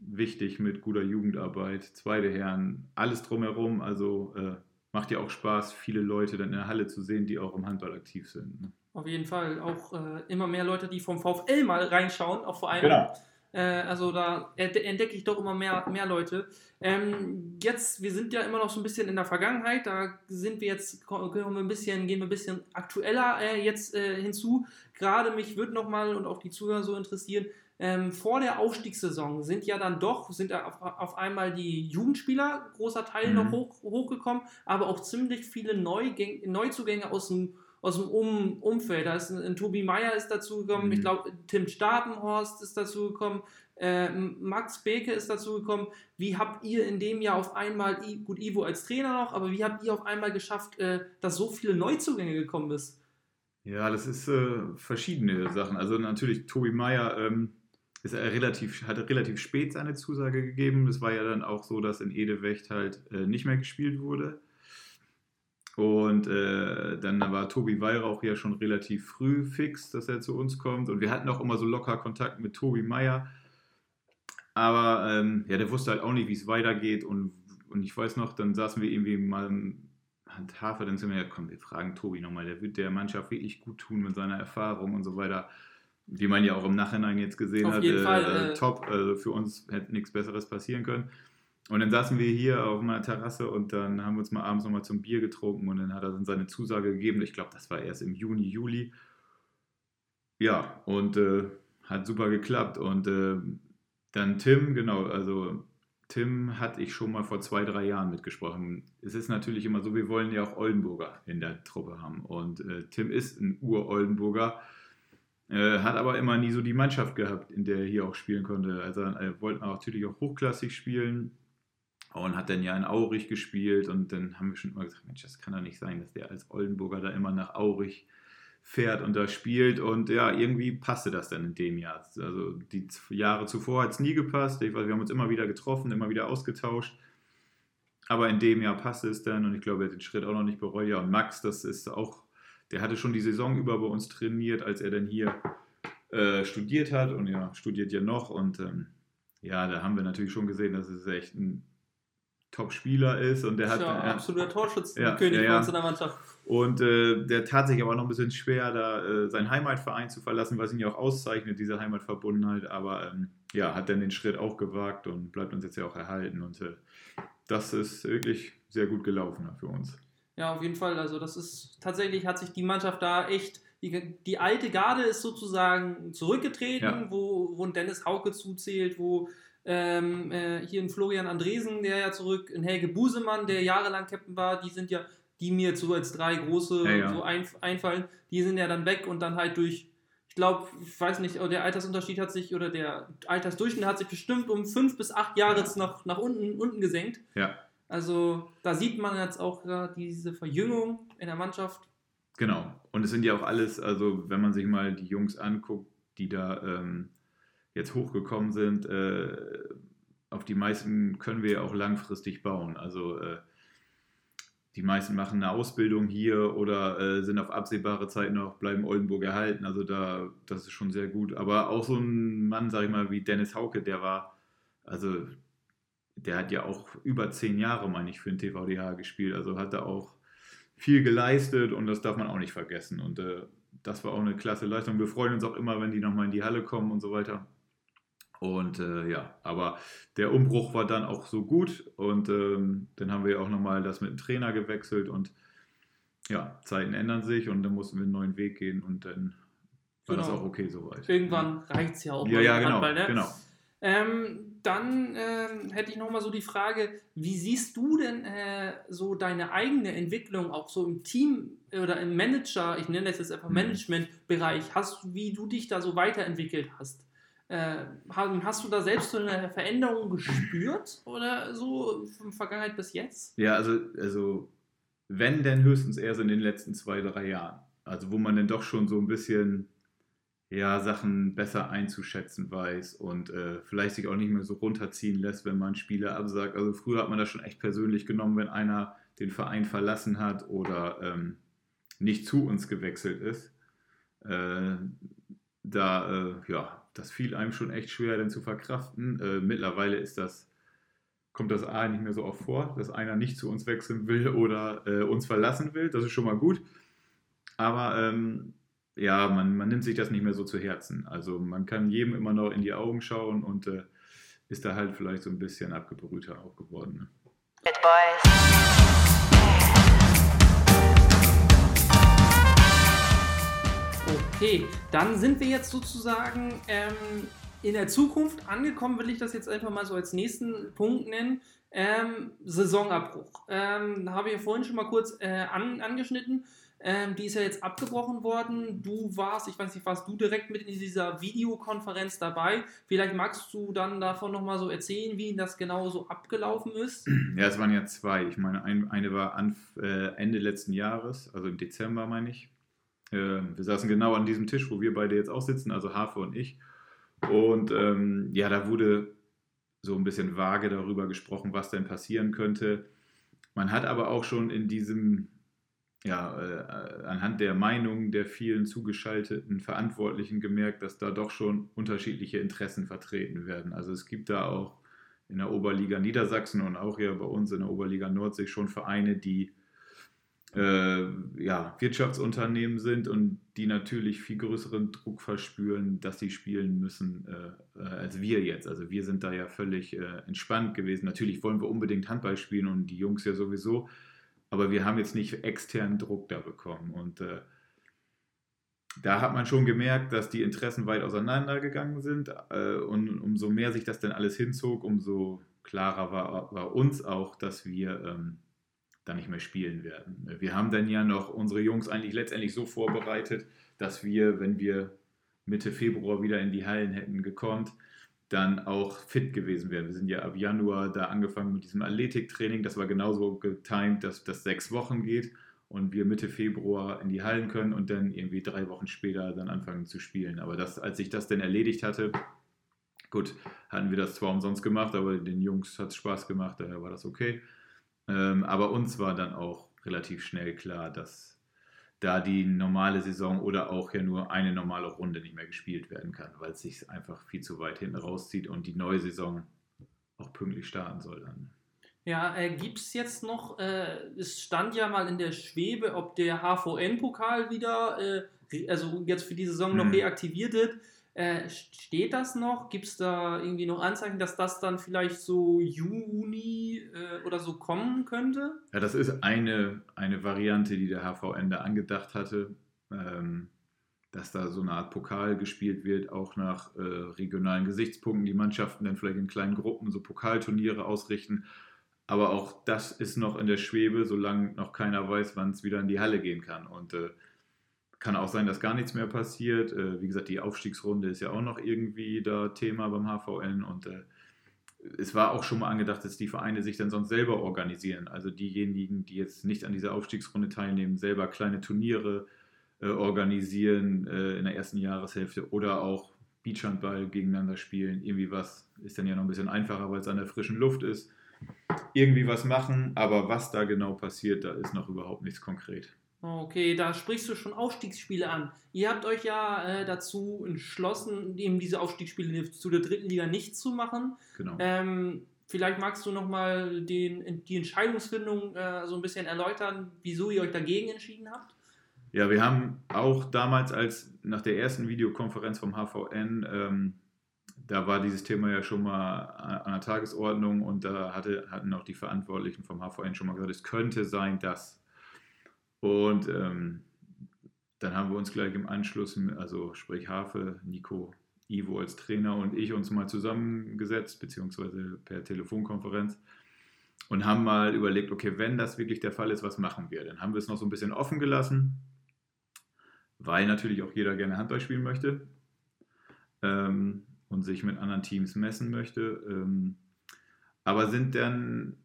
wichtig mit guter Jugendarbeit, zweite Herren, alles drumherum, also äh, macht ja auch Spaß, viele Leute dann in der Halle zu sehen, die auch im Handball aktiv sind. Ne? auf jeden Fall auch äh, immer mehr Leute, die vom VfL mal reinschauen, auch vor allem. Genau. Äh, also da ent- entdecke ich doch immer mehr, mehr Leute. Ähm, jetzt, wir sind ja immer noch so ein bisschen in der Vergangenheit, da sind wir jetzt, kommen wir ein bisschen, gehen wir ein bisschen aktueller äh, jetzt äh, hinzu. Gerade mich würde nochmal und auch die Zuhörer so interessieren, ähm, vor der Aufstiegssaison sind ja dann doch, sind auf, auf einmal die Jugendspieler, großer Teil Mhm. noch hoch, hochgekommen, aber auch ziemlich viele Neugäng Neuzugänge aus dem aus dem um Umfeld. Da ist ein, ein Tobi Meyer ist dazugekommen, Mhm. ich glaube, Tim Stabenhorst ist dazugekommen, äh, Max Beke ist dazugekommen. Wie habt ihr in dem Jahr auf einmal, gut, Ivo als Trainer noch, aber wie habt ihr auf einmal geschafft, äh, dass so viele Neuzugänge gekommen ist? Ja, das ist äh, verschiedene Sachen. Also natürlich, Tobi Meyer ähm, ist er relativ, hat relativ spät seine Zusage gegeben. Das war ja dann auch so, dass in Edewecht halt äh, nicht mehr gespielt wurde. Und äh, dann war Tobi Weihrauch ja schon relativ früh fix, dass er zu uns kommt. Und wir hatten auch immer so locker Kontakt mit Tobi Meyer. Aber ähm, ja, der wusste halt auch nicht, wie es weitergeht. Und, und ich weiß noch, dann saßen wir irgendwie mal an Hafer, dann sind wir ja, komm, wir fragen Tobi nochmal, der wird der Mannschaft wirklich gut tun mit seiner Erfahrung und so weiter. Die man ja auch im Nachhinein jetzt gesehen Auf hat, äh, Fall, äh, äh, top. Also für uns hätte nichts Besseres passieren können. Und dann saßen wir hier auf meiner Terrasse und dann haben wir uns mal abends nochmal zum Bier getrunken und dann hat er dann seine Zusage gegeben. Ich glaube, das war erst im Juni, Juli. Ja, und äh, hat super geklappt. Und äh, dann Tim, genau, also Tim hatte ich schon mal vor zwei, drei Jahren mitgesprochen. Es ist natürlich immer so, wir wollen ja auch Oldenburger in der Truppe haben. Und äh, Tim ist ein Ur-Oldenburger, äh, hat aber immer nie so die Mannschaft gehabt, in der er hier auch spielen konnte. Also er wollte natürlich auch hochklassig spielen und hat dann ja in Aurich gespielt. Und dann haben wir schon immer gesagt, Mensch, das kann doch nicht sein, dass der als Oldenburger da immer nach Aurich fährt und da spielt. Und ja, irgendwie passte das dann in dem Jahr. Also die Jahre zuvor hat es nie gepasst. Ich weiß, wir haben uns immer wieder getroffen, immer wieder ausgetauscht. Aber in dem Jahr passte es dann und ich glaube, er hat den Schritt auch noch nicht bereut. Ja, und Max, das ist auch, der hatte schon die Saison über bei uns trainiert, als er dann hier äh, studiert hat und ja, studiert ja noch. Und ähm, ja, da haben wir natürlich schon gesehen, dass es echt ein Top-Spieler ist und der hat ja, ja, absoluter Torschützenkönig Ja, ja, ja. bei uns in der Mannschaft. und äh, der tat sich aber noch ein bisschen schwer, da äh, seinen Heimatverein zu verlassen, was ihn ja auch auszeichnet, diese Heimatverbundenheit. Aber ähm, ja, hat dann den Schritt auch gewagt und bleibt uns jetzt ja auch erhalten. Und äh, das ist wirklich sehr gut gelaufen für uns. Ja, auf jeden Fall. Also das ist tatsächlich hat sich die Mannschaft da echt, die, die alte Garde ist sozusagen zurückgetreten, Ja. wo, wo ein Dennis Hauke zuzählt, wo ähm, äh, hier ein Florian Andresen, der ja zurück, ein Helge Busemann, der jahrelang Captain war, die sind ja, die mir jetzt so als drei große Ja, ja. so ein, einfallen, die sind ja dann weg und dann halt durch, ich glaube, ich weiß nicht, der Altersunterschied hat sich oder der Altersdurchschnitt hat sich bestimmt um fünf bis acht Jahre jetzt nach, nach unten, unten gesenkt. Ja, Also da sieht man jetzt auch diese Verjüngung in der Mannschaft. genau. Und es sind ja auch alles, also wenn man sich mal die Jungs anguckt, die da ähm, jetzt hochgekommen sind, äh, auf die meisten können wir ja auch langfristig bauen. Also äh, die meisten machen eine Ausbildung hier oder äh, sind auf absehbare Zeit noch, bleiben Oldenburg erhalten. Also da, das ist schon sehr gut. Aber auch so ein Mann, sag ich mal, wie Dennis Hauke, der war, also der hat ja auch über zehn Jahre, meine ich, für den TVDH gespielt. Also hat er auch viel geleistet und das darf man auch nicht vergessen. Und äh, das war auch eine klasse Leistung. Wir freuen uns auch immer, wenn die nochmal in die Halle kommen und so weiter. Und äh, ja, aber der Umbruch war dann auch so gut und ähm, dann haben wir auch nochmal das mit dem Trainer gewechselt und ja, Zeiten ändern sich und dann mussten wir einen neuen Weg gehen und dann war das Genau. auch okay soweit. Irgendwann reicht es ja auch Ja, ja, genau. Handball, ne? genau. Ähm, dann ähm, hätte ich nochmal so die Frage, wie siehst du denn äh, so deine eigene Entwicklung auch so im Team oder im Manager, ich nenne das jetzt einfach Mhm. Management-Bereich, hast wie du dich da so weiterentwickelt hast? Äh, ha- hast du da selbst so eine Veränderung gespürt oder so von Vergangenheit bis jetzt? Ja, also, also wenn, denn höchstens eher so in den letzten zwei, drei Jahren. Also wo man dann doch schon so ein bisschen ja, Sachen besser einzuschätzen weiß und äh, vielleicht sich auch nicht mehr so runterziehen lässt, wenn man Spieler absagt. Also früher hat man das schon echt persönlich genommen, wenn einer den Verein verlassen hat oder ähm, nicht zu uns gewechselt ist. Äh, da, äh, ja, das fiel einem schon echt schwer, dann zu verkraften. Äh, mittlerweile ist das kommt das A nicht mehr so oft vor, dass einer nicht zu uns wechseln will oder äh, uns verlassen will. Das ist schon mal gut. Aber ähm, ja, man, man nimmt sich das nicht mehr so zu Herzen. Also man kann jedem immer noch in die Augen schauen und äh, ist da halt vielleicht so ein bisschen abgebrühter auch geworden. Ne? Boys. Okay, dann sind wir jetzt sozusagen ähm, in der Zukunft angekommen, will ich das jetzt einfach mal so als nächsten Punkt nennen. Ähm, Saisonabbruch. Ähm, da habe ich ja vorhin schon mal kurz äh, an, angeschnitten. Ähm, die ist ja jetzt abgebrochen worden. Du warst, ich weiß nicht, warst du direkt mit in dieser Videokonferenz dabei? Vielleicht magst du dann davon nochmal so erzählen, wie das genau so abgelaufen ist. Ja, es waren ja zwei. Ich meine, ein, eine war Anf äh, Ende letzten Jahres, also im Dezember meine ich. Äh, wir saßen genau an diesem Tisch, wo wir beide jetzt auch sitzen, also Hafe und ich. Und ähm, ja, da wurde so ein bisschen vage darüber gesprochen, was denn passieren könnte. Man hat aber auch schon in diesem, ja, äh, anhand der Meinung der vielen zugeschalteten Verantwortlichen gemerkt, dass da doch schon unterschiedliche Interessen vertreten werden. Also es gibt da auch in der Oberliga Niedersachsen und auch hier bei uns in der Oberliga Nordsee schon Vereine, die äh, ja, Wirtschaftsunternehmen sind und die natürlich viel größeren Druck verspüren, dass sie spielen müssen äh, äh, als wir jetzt. Also wir sind da ja völlig äh, entspannt gewesen. Natürlich wollen wir unbedingt Handball spielen und die Jungs ja sowieso, aber wir haben jetzt nicht externen Druck da bekommen und äh, da hat man schon gemerkt, dass die Interessen weit auseinandergegangen sind äh, und umso mehr sich das dann alles hinzog, umso klarer war, war uns auch, dass wir ähm, da nicht mehr spielen werden. Wir haben dann ja noch unsere Jungs eigentlich letztendlich so vorbereitet, dass wir, wenn wir Mitte Februar wieder in die Hallen hätten gekonnt, dann auch fit gewesen wären. Wir sind ja ab Januar da angefangen mit diesem Athletiktraining. Das war genauso getimt, dass das sechs Wochen geht und wir Mitte Februar in die Hallen können und dann irgendwie drei Wochen später dann anfangen zu spielen. Aber das, als ich das dann erledigt hatte, gut, hatten wir das zwar umsonst gemacht, aber den Jungs hat es Spaß gemacht, daher war das okay. Ähm, aber uns war dann auch relativ schnell klar, dass da die normale Saison oder auch ja nur eine normale Runde nicht mehr gespielt werden kann, weil es sich einfach viel zu weit hinten rauszieht und die neue Saison auch pünktlich starten soll dann. Ja, äh, gibt es jetzt noch, äh, es stand ja mal in der Schwebe, ob der HVN-Pokal wieder, äh, also jetzt für die Saison noch Mhm. reaktiviert wird. Äh, steht das noch? Gibt es da irgendwie noch Anzeichen, dass das dann vielleicht so Juni äh, oder so kommen könnte? Ja, das ist eine, eine Variante, die der HVN da angedacht hatte, ähm, dass da so eine Art Pokal gespielt wird, auch nach äh, regionalen Gesichtspunkten, die Mannschaften dann vielleicht in kleinen Gruppen so Pokalturniere ausrichten. Aber auch das ist noch in der Schwebe, solange noch keiner weiß, wann es wieder in die Halle gehen kann. Und äh, kann auch sein, dass gar nichts mehr passiert. Äh, wie gesagt, die Aufstiegsrunde ist ja auch noch irgendwie da Thema beim HVN und äh, es war auch schon mal angedacht, dass die Vereine sich dann sonst selber organisieren. Also diejenigen, die jetzt nicht an dieser Aufstiegsrunde teilnehmen, selber kleine Turniere äh, organisieren äh, in der ersten Jahreshälfte oder auch Beachhandball gegeneinander spielen. Irgendwie was ist dann ja noch ein bisschen einfacher, weil es an der frischen Luft ist. Irgendwie was machen, aber was da genau passiert, da ist noch überhaupt nichts konkret. Okay, da sprichst du schon Aufstiegsspiele an. Ihr habt euch ja äh, dazu entschlossen, eben diese Aufstiegsspiele zu der dritten Liga nicht zu machen. Genau. Ähm, vielleicht magst du nochmal die Entscheidungsfindung äh, so ein bisschen erläutern, wieso ihr euch dagegen entschieden habt? Ja, wir haben auch damals, als nach der ersten Videokonferenz vom HVN, ähm, da war dieses Thema ja schon mal an der Tagesordnung und da hatte, hatten auch die Verantwortlichen vom HVN schon mal gesagt, es könnte sein, dass. Und ähm, dann haben wir uns gleich im Anschluss, also sprich Hafe, Nico, Ivo als Trainer und ich uns mal zusammengesetzt, beziehungsweise per Telefonkonferenz und haben mal überlegt, okay, wenn das wirklich der Fall ist, was machen wir? Dann haben wir es noch so ein bisschen offen gelassen, weil natürlich auch jeder gerne Handball spielen möchte ähm, und sich mit anderen Teams messen möchte. Ähm, aber sind dann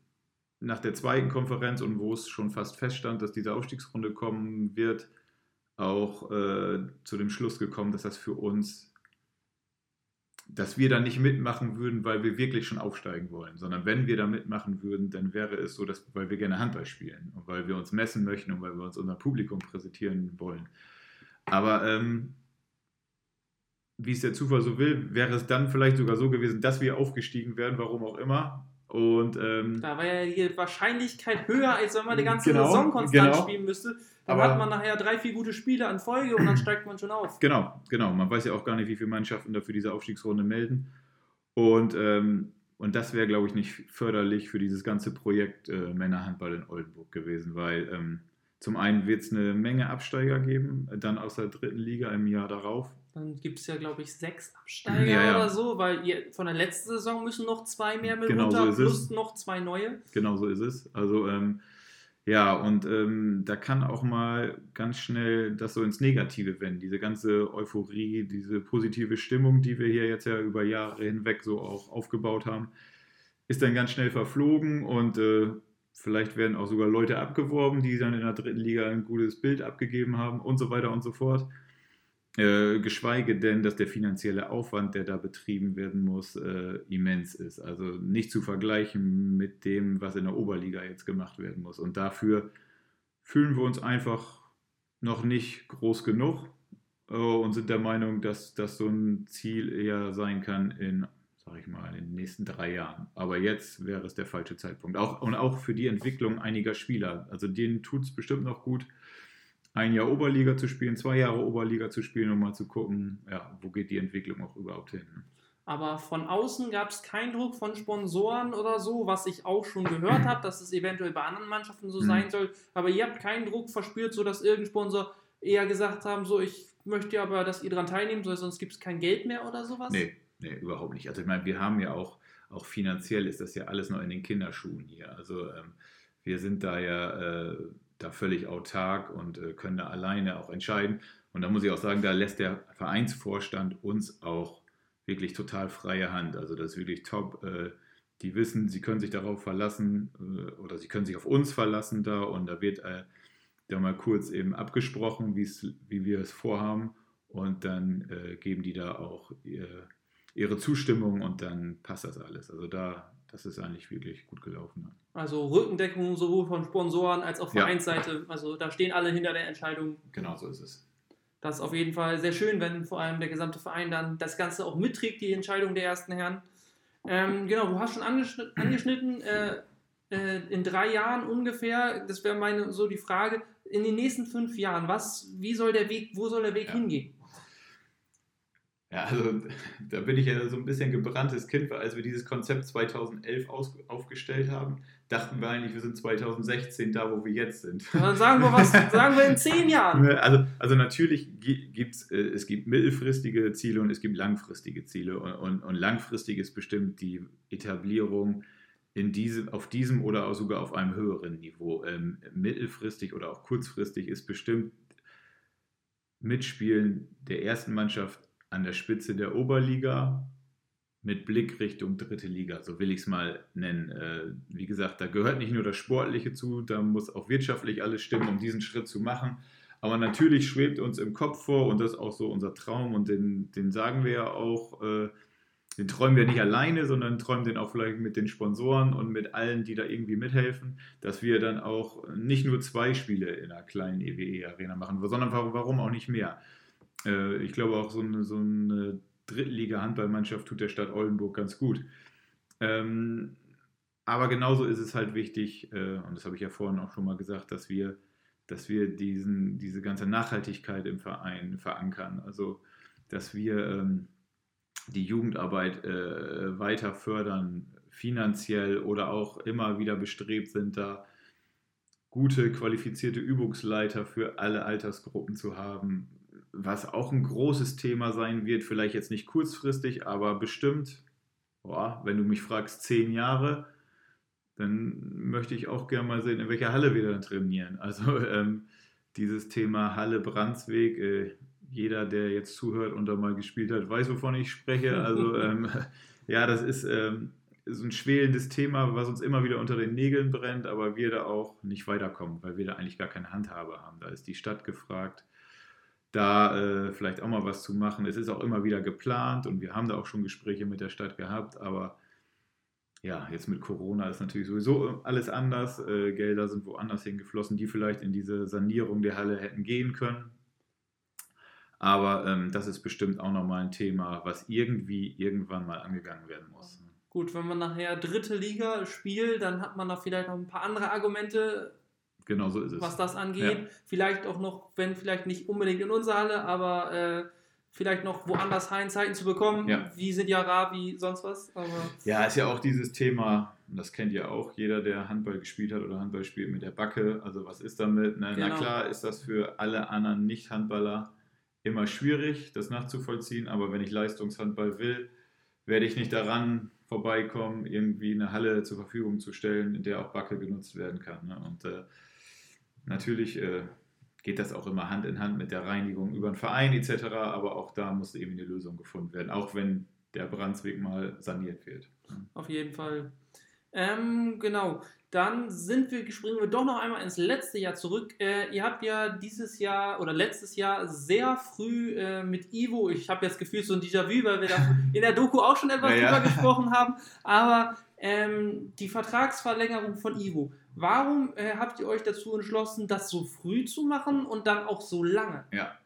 nach der zweiten Konferenz und wo es schon fast feststand, dass diese Aufstiegsrunde kommen wird, auch äh, zu dem Schluss gekommen, dass das für uns dass wir da nicht mitmachen würden, weil wir wirklich schon aufsteigen wollen, sondern wenn wir da mitmachen würden, dann wäre es so, dass, weil wir gerne Handball spielen und weil wir uns messen möchten und weil wir uns unser Publikum präsentieren wollen. Aber ähm, wie es der Zufall so will, wäre es dann vielleicht sogar so gewesen, dass wir aufgestiegen wären, warum auch immer. Und ähm, da war ja die Wahrscheinlichkeit höher, als wenn man die ganze genau, Saison konstant genau. spielen müsste. Dann Aber- hat man nachher drei, vier gute Spiele an Folge und dann steigt man schon auf. Genau, genau. Man weiß ja auch gar nicht, wie viele Mannschaften da für diese Aufstiegsrunde melden. Und, ähm, und das wäre, glaube ich, nicht förderlich für dieses ganze Projekt äh, Männerhandball in Oldenburg gewesen, weil ähm, zum einen wird es eine Menge Absteiger geben, dann aus der dritten Liga im Jahr darauf. Dann gibt es ja, glaube ich, sechs Absteiger Ja, ja. oder so, weil ihr, von der letzten Saison müssen noch zwei mehr mit Genau so runter, es. plus noch zwei neue. Genau so ist es. Also ähm, ja, und ähm, da kann auch mal ganz schnell das so ins Negative wenden. Diese ganze Euphorie, diese positive Stimmung, die wir hier jetzt ja über Jahre hinweg so auch aufgebaut haben, ist dann ganz schnell verflogen und äh, vielleicht werden auch sogar Leute abgeworben, die dann in der dritten Liga ein gutes Bild abgegeben haben und so weiter und so fort. Äh, geschweige denn, dass der finanzielle Aufwand, der da betrieben werden muss, äh, immens ist. Also nicht zu vergleichen mit dem, was in der Oberliga jetzt gemacht werden muss. Und dafür fühlen wir uns einfach noch nicht groß genug äh, und sind der Meinung, dass das so ein Ziel eher sein kann in, sag ich mal, in den nächsten drei Jahren. Aber jetzt wäre es der falsche Zeitpunkt. Auch, und auch für die Entwicklung einiger Spieler. Also denen tut es bestimmt noch gut, ein Jahr Oberliga zu spielen, zwei Jahre Oberliga zu spielen, um mal zu gucken, ja, wo geht die Entwicklung auch überhaupt hin. ne? Aber von außen gab es keinen Druck von Sponsoren oder so, was ich auch schon gehört habe, dass es eventuell bei anderen Mannschaften so Mhm. sein soll. Aber ihr habt keinen Druck verspürt, sodass irgendein Sponsor eher gesagt haben, so ich möchte aber, dass ihr daran teilnehmen soll, sonst gibt es kein Geld mehr oder sowas. Nee, nee, überhaupt nicht. Also ich meine, wir haben ja auch, auch finanziell ist das ja alles noch in den Kinderschuhen hier. Also ähm, wir sind da ja äh, da völlig autark und äh, können da alleine auch entscheiden. Und da muss ich auch sagen, da lässt der Vereinsvorstand uns auch wirklich total freie Hand. Also das ist wirklich top. Äh, die wissen, sie können sich darauf verlassen äh, oder sie können sich auf uns verlassen da und da wird äh, da mal kurz eben abgesprochen, wie wir es vorhaben und dann äh, geben die da auch ihr, ihre Zustimmung und dann passt das alles. Also da, das ist eigentlich wirklich gut gelaufen. Also Rückendeckung sowohl von Sponsoren als auch Ja. Vereinsseite. Also da stehen alle hinter der Entscheidung. Genau so ist es. Das ist auf jeden Fall sehr schön, wenn vor allem der gesamte Verein dann das Ganze auch mitträgt, die Entscheidung der ersten Herren. Ähm, genau, du hast schon angeschnitten, angeschnitten äh, äh, in drei Jahren ungefähr, das wäre meine so die Frage, in den nächsten fünf Jahren, was, wie soll der Weg, wo soll der Weg Ja. hingehen? Ja, also da bin ich ja so ein bisschen gebranntes Kind, weil als wir dieses Konzept 2011 aus, aufgestellt haben, dachten wir eigentlich, wir sind 2016 da, wo wir jetzt sind. Dann sagen wir was, sagen wir in zehn Jahren. Also, also natürlich gibt es, es gibt mittelfristige Ziele und es gibt langfristige Ziele. Und, und, und langfristig ist bestimmt die Etablierung in diesem, auf diesem oder auch sogar auf einem höheren Niveau. Ähm, mittelfristig oder auch kurzfristig ist bestimmt Mitspielen der ersten Mannschaft an der Spitze der Oberliga mit Blick Richtung dritte Liga, so will ich es mal nennen. Äh, wie gesagt, da gehört nicht nur das Sportliche zu, da muss auch wirtschaftlich alles stimmen, um diesen Schritt zu machen. Aber natürlich schwebt uns im Kopf vor und das ist auch so unser Traum und den, den sagen wir ja auch, äh, den träumen wir nicht alleine, sondern träumen den auch vielleicht mit den Sponsoren und mit allen, die da irgendwie mithelfen, dass wir dann auch nicht nur zwei Spiele in einer kleinen EWE-Arena machen, sondern warum, warum auch nicht mehr. Äh, ich glaube auch so eine, so eine Drittliga-Handballmannschaft tut der Stadt Oldenburg ganz gut. Ähm, aber genauso ist es halt wichtig, äh, und das habe ich ja vorhin auch schon mal gesagt, dass wir dass wir diesen, diese ganze Nachhaltigkeit im Verein verankern. Also, dass wir ähm, die Jugendarbeit äh, weiter fördern, finanziell oder auch immer wieder bestrebt sind, da gute, qualifizierte Übungsleiter für alle Altersgruppen zu haben, was auch ein großes Thema sein wird, vielleicht jetzt nicht kurzfristig, aber bestimmt, boah, wenn du mich fragst, zehn Jahre, dann möchte ich auch gerne mal sehen, in welcher Halle wir dann trainieren. Also ähm, dieses Thema Halle Brandsweg, äh, jeder, der jetzt zuhört und da mal gespielt hat, weiß, wovon ich spreche. Also ähm, ja, das ist ähm, so ein schwelendes Thema, was uns immer wieder unter den Nägeln brennt, aber wir da auch nicht weiterkommen, weil wir da eigentlich gar keine Handhabe haben. Da ist die Stadt gefragt, da äh, vielleicht auch mal was zu machen. Es ist auch immer wieder geplant und wir haben da auch schon Gespräche mit der Stadt gehabt, aber ja, jetzt mit Corona ist natürlich sowieso alles anders. Äh, Gelder sind woanders hingeflossen, die vielleicht in diese Sanierung der Halle hätten gehen können. Aber ähm, das ist bestimmt auch nochmal ein Thema, was irgendwie irgendwann mal angegangen werden muss. Gut, wenn man nachher dritte Liga spielt, dann hat man da vielleicht noch ein paar andere Argumente, Genau so ist es. was das angeht. Ja. Vielleicht auch noch, wenn vielleicht nicht unbedingt in unserer Halle, aber äh, vielleicht noch woanders Heimzeiten zu bekommen. Ja. Wie sind ja wie sonst was. Aber Ja, ist ja auch dieses Thema, das kennt ja auch jeder, der Handball gespielt hat oder Handball spielt mit der Backe. Also was ist damit? Na Genau. klar ist das für alle anderen Nicht-Handballer immer schwierig, das nachzuvollziehen, aber wenn ich Leistungshandball will, werde ich nicht daran vorbeikommen, irgendwie eine Halle zur Verfügung zu stellen, in der auch Backe genutzt werden kann. Ne? Und äh, natürlich äh, geht das auch immer Hand in Hand mit der Reinigung über den Verein etc., aber auch da muss eben eine Lösung gefunden werden, auch wenn der Brandsweg mal saniert wird. auf jeden Fall. Ähm, genau. Dann sind wir, springen wir doch noch einmal ins letzte Jahr zurück. Äh, ihr habt ja dieses Jahr oder letztes Jahr sehr früh äh, mit Ivo, ich habe jetzt gefühlt so ein Déjà-vu, weil wir da in der Doku auch schon etwas Ja, ja. drüber gesprochen haben, aber ähm, die Vertragsverlängerung von Ivo. Warum äh, habt ihr euch dazu entschlossen, das so früh zu machen und dann auch so lange? Ja.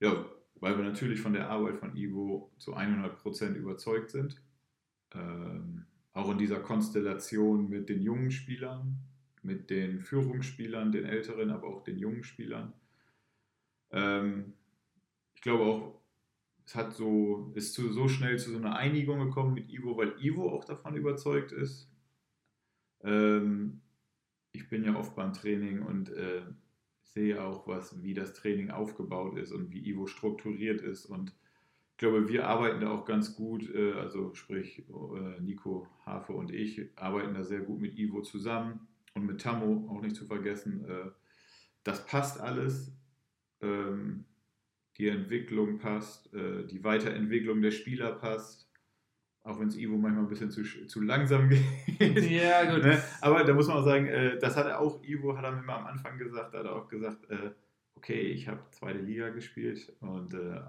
Ja, weil wir natürlich von der Arbeit von Ivo zu 100% überzeugt sind. Ähm, auch in dieser Konstellation mit den jungen Spielern, mit den Führungsspielern, den älteren, aber auch den jungen Spielern. Ähm, ich glaube auch, es hat so, ist zu, so schnell zu so einer Einigung gekommen mit Ivo, weil Ivo auch davon überzeugt ist. Ähm, ich bin ja oft beim Training und äh, sehe auch, was, wie das Training aufgebaut ist und wie Ivo strukturiert ist. Und ich glaube, wir arbeiten da auch ganz gut, äh, also sprich äh, Nico Hafe und ich arbeiten da sehr gut mit Ivo zusammen und mit Tammo auch nicht zu vergessen. Äh, das passt alles. Ähm, die Entwicklung passt, äh, die Weiterentwicklung der Spieler passt. Auch wenn es Ivo manchmal ein bisschen zu, zu langsam geht. Ja, gut. Ne? Aber da muss man auch sagen, äh, das hat er auch, Ivo hat er mir mal am Anfang gesagt, da hat er auch gesagt, äh, okay, ich habe zweite Liga gespielt und äh,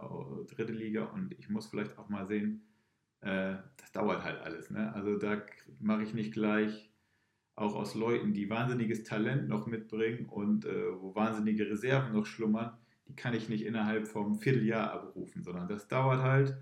dritte Liga und ich muss vielleicht auch mal sehen, äh, das dauert halt alles. Ne? Also da mache ich nicht gleich auch aus Leuten, die wahnsinniges Talent noch mitbringen und äh, wo wahnsinnige Reserven noch schlummern, die kann ich nicht innerhalb vom Vierteljahr abrufen, sondern das dauert halt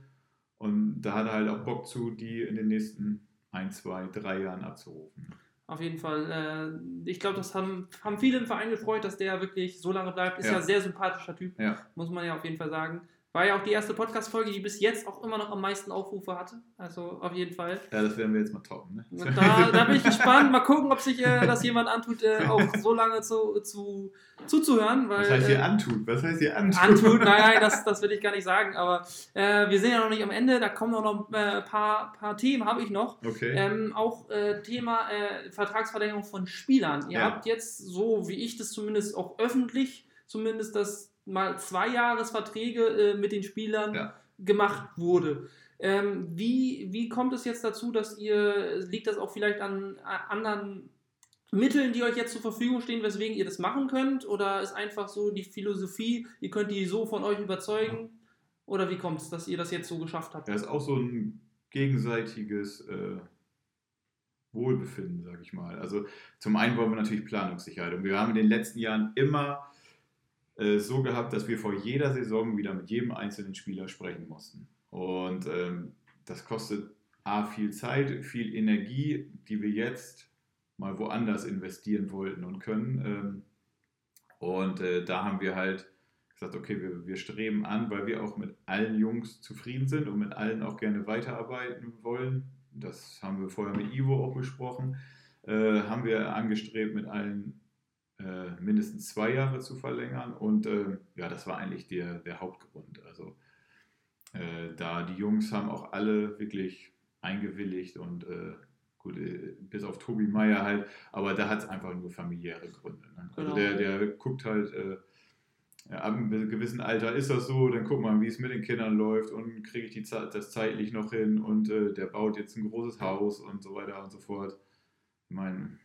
und da hat er halt auch Bock zu, die in den nächsten ein, zwei, drei Jahren abzurufen. Auf jeden Fall. Äh, ich glaube, das haben, haben viele im Verein gefreut, dass der wirklich so lange bleibt. Ist ja, Ja. ein sehr sympathischer Typ, Ja. muss man ja auf jeden Fall sagen. War ja auch die erste Podcast-Folge, die bis jetzt auch immer noch am meisten Aufrufe hatte. Also auf jeden Fall. Ja, das werden wir jetzt mal toppen. Ne? Da, da bin ich gespannt. Mal gucken, ob sich äh, das jemand antut, äh, auch so lange zu, zu, zuzuhören. Weil, Was heißt hier äh, antut? Was heißt hier antut? antut, nein, nein, das, das will ich gar nicht sagen. Aber äh, wir sind ja noch nicht am Ende. Da kommen auch noch ein äh, paar, paar Themen, habe ich noch. Okay. Ähm, auch äh, Thema Vertragsverlängerung von Spielern. Ihr Ja. habt jetzt, so wie ich das zumindest auch öffentlich, zumindest das mal zwei Jahresverträge äh, mit den Spielern Ja. gemacht wurde. Ähm, wie, wie kommt es jetzt dazu, dass ihr, liegt das auch vielleicht an anderen Mitteln, die euch jetzt zur Verfügung stehen, weswegen ihr das machen könnt? Oder ist einfach so die Philosophie, ihr könnt die so von euch überzeugen? Oder wie kommt es, dass ihr das jetzt so geschafft habt? Das ist auch so ein gegenseitiges äh, Wohlbefinden, sage ich mal. Also zum einen wollen wir natürlich Planungssicherheit. Und wir haben in den letzten Jahren immer äh, so gehabt, dass wir vor jeder Saison wieder mit jedem einzelnen Spieler sprechen mussten. Und ähm, das kostet A viel Zeit, viel Energie, die wir jetzt mal woanders investieren wollten und können. Ähm, Und äh, da haben wir halt gesagt, okay, wir, wir streben an, weil wir auch mit allen Jungs zufrieden sind und mit allen auch gerne weiterarbeiten wollen. Das haben wir vorher mit Ivo auch besprochen. Äh, haben wir angestrebt, mit allen äh, mindestens zwei Jahre zu verlängern. Und äh, ja, das war eigentlich der, der Hauptgrund. Also äh, da die Jungs haben auch alle wirklich eingewilligt und äh, gut, äh, bis auf Tobi Meier halt, aber da hat es einfach nur familiäre Gründe. Ne? Also Genau. der, der guckt halt, ja, ab einem gewissen Alter ist das so, dann guckt man, wie es mit den Kindern läuft und kriege ich die, das zeitlich noch hin und äh, der baut jetzt ein großes Haus und so weiter und so fort. Ich meine,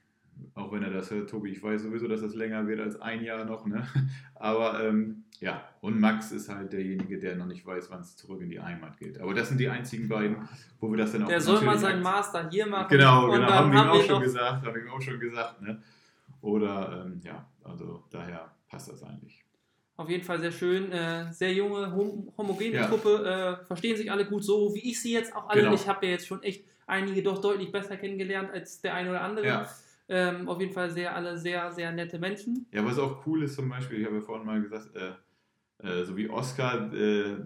auch wenn er das hört, Tobi, ich weiß sowieso, dass das länger wird als ein Jahr noch, ne? Aber ähm, ja, und Max ist halt derjenige, der noch nicht weiß, wann es zurück in die Heimat geht. Aber das sind die einzigen beiden, wo wir das dann auch Der soll mal seinen Master hier machen. Genau, genau, haben wir ihm auch schon gesagt, haben wir auch schon gesagt, ne? Oder ähm, ja, also daher passt das eigentlich. Auf jeden Fall sehr schön. Äh, sehr junge, hom homogene Ja. Truppe. Äh, verstehen sich alle gut so, wie ich sie jetzt auch alle. Genau. Ich habe ja jetzt schon echt einige doch deutlich besser kennengelernt als der eine oder andere. Ja. Ähm, auf jeden Fall sehr, alle sehr, sehr nette Menschen. Ja, was auch cool ist zum Beispiel, ich habe ja vorhin mal gesagt, äh, äh, so wie Oscar, äh,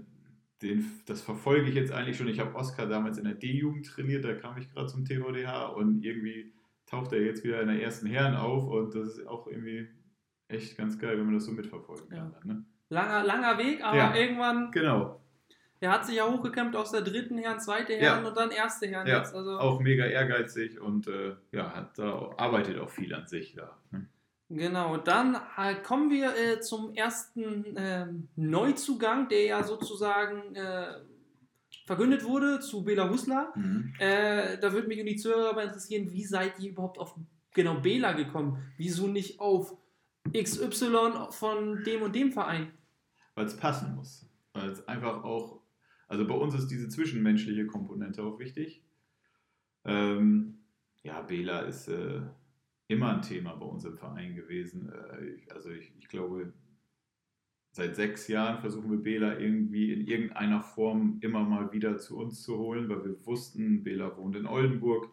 den, das verfolge ich jetzt eigentlich schon. Ich habe Oscar damals in der D-Jugend trainiert, da kam ich gerade zum TVDH und irgendwie taucht er jetzt wieder in der ersten Herren auf und das ist auch irgendwie echt ganz geil, wenn man das so mitverfolgen kann. Dann, ne? Langer, langer Weg, aber Ja. irgendwann, Genau, er hat sich ja hochgekämpft aus der dritten Herren, zweite Ja. Herren und dann erste Herren ja, jetzt. Also, auch mega ehrgeizig und äh, ja, hat da, arbeitet auch viel an sich da. Ne? Genau, dann äh, kommen wir äh, zum ersten ähm, Neuzugang, der ja sozusagen äh, verkündet wurde zu Bela Husla. Mhm. Äh, da würde mich und die Zuhörer aber interessieren, wie seid ihr überhaupt auf genau Bela gekommen? Wieso nicht auf XY von dem und dem Verein? weil es passen muss. Weil es einfach auch, also bei uns ist diese zwischenmenschliche Komponente auch wichtig. Ähm, ja, Bela ist äh, immer ein Thema bei uns im Verein gewesen. Äh, ich, also ich, ich glaube, seit sechs Jahren versuchen wir Bela irgendwie in irgendeiner Form immer mal wieder zu uns zu holen, weil wir wussten, Bela wohnt in Oldenburg.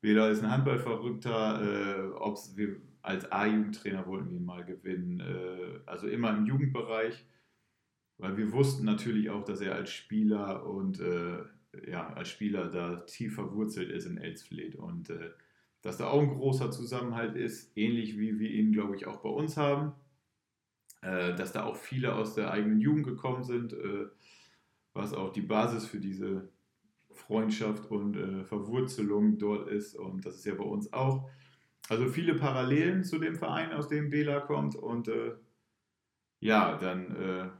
Bela ist ein Handballverrückter. Äh, ob's wir als A-Jugendtrainer wollten wir ihn mal gewinnen. Äh, also immer im Jugendbereich. Weil wir wussten natürlich auch, dass er als Spieler und äh, ja, als Spieler da tief verwurzelt ist in Elsfleth und äh, dass da auch ein großer Zusammenhalt ist, ähnlich wie wir ihn, glaube ich, auch bei uns haben. Äh, dass da auch viele aus der eigenen Jugend gekommen sind, äh, was auch die Basis für diese Freundschaft und äh, Verwurzelung dort ist. Und das ist ja bei uns auch. Also viele Parallelen zu dem Verein, aus dem Bela kommt. Und äh, ja, dann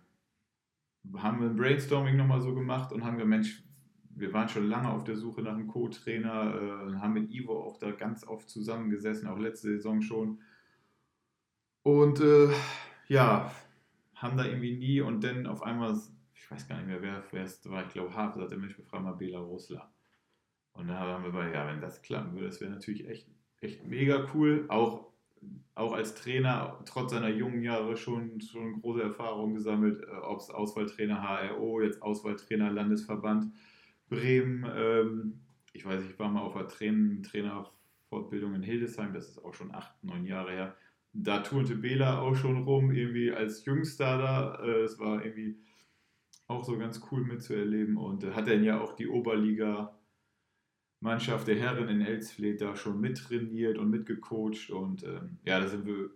haben wir ein Brainstorming nochmal so gemacht und haben gesagt, Mensch, wir waren schon lange auf der Suche nach einem Co-Trainer, äh, haben mit Ivo auch da ganz oft zusammengesessen, auch letzte Saison schon. Und äh, ja, haben da irgendwie nie und dann auf einmal, ich weiß gar nicht mehr, wer es war, ich glaube, Hafe sagte, Mensch, wir fragen mal Bela Russler. Und da haben wir bei, ja, wenn das klappen würde, das wäre natürlich echt, echt mega cool. Auch, auch als Trainer, trotz seiner jungen Jahre schon, schon große Erfahrungen gesammelt, äh, ob es Auswahltrainer HRO, jetzt Auswahltrainer Landesverband Bremen. Ähm, ich weiß, ich war mal auf einer Train Trainerfortbildung in Hildesheim, das ist auch schon acht, neun Jahre her. Da turnte Bela auch schon rum, irgendwie als Jüngster da. Äh, Es war irgendwie auch so ganz cool mitzuerleben und äh, hat dann ja auch die Oberliga Mannschaft der Herren in Elsfleth da schon mittrainiert und mitgecoacht und ähm, ja, da sind wir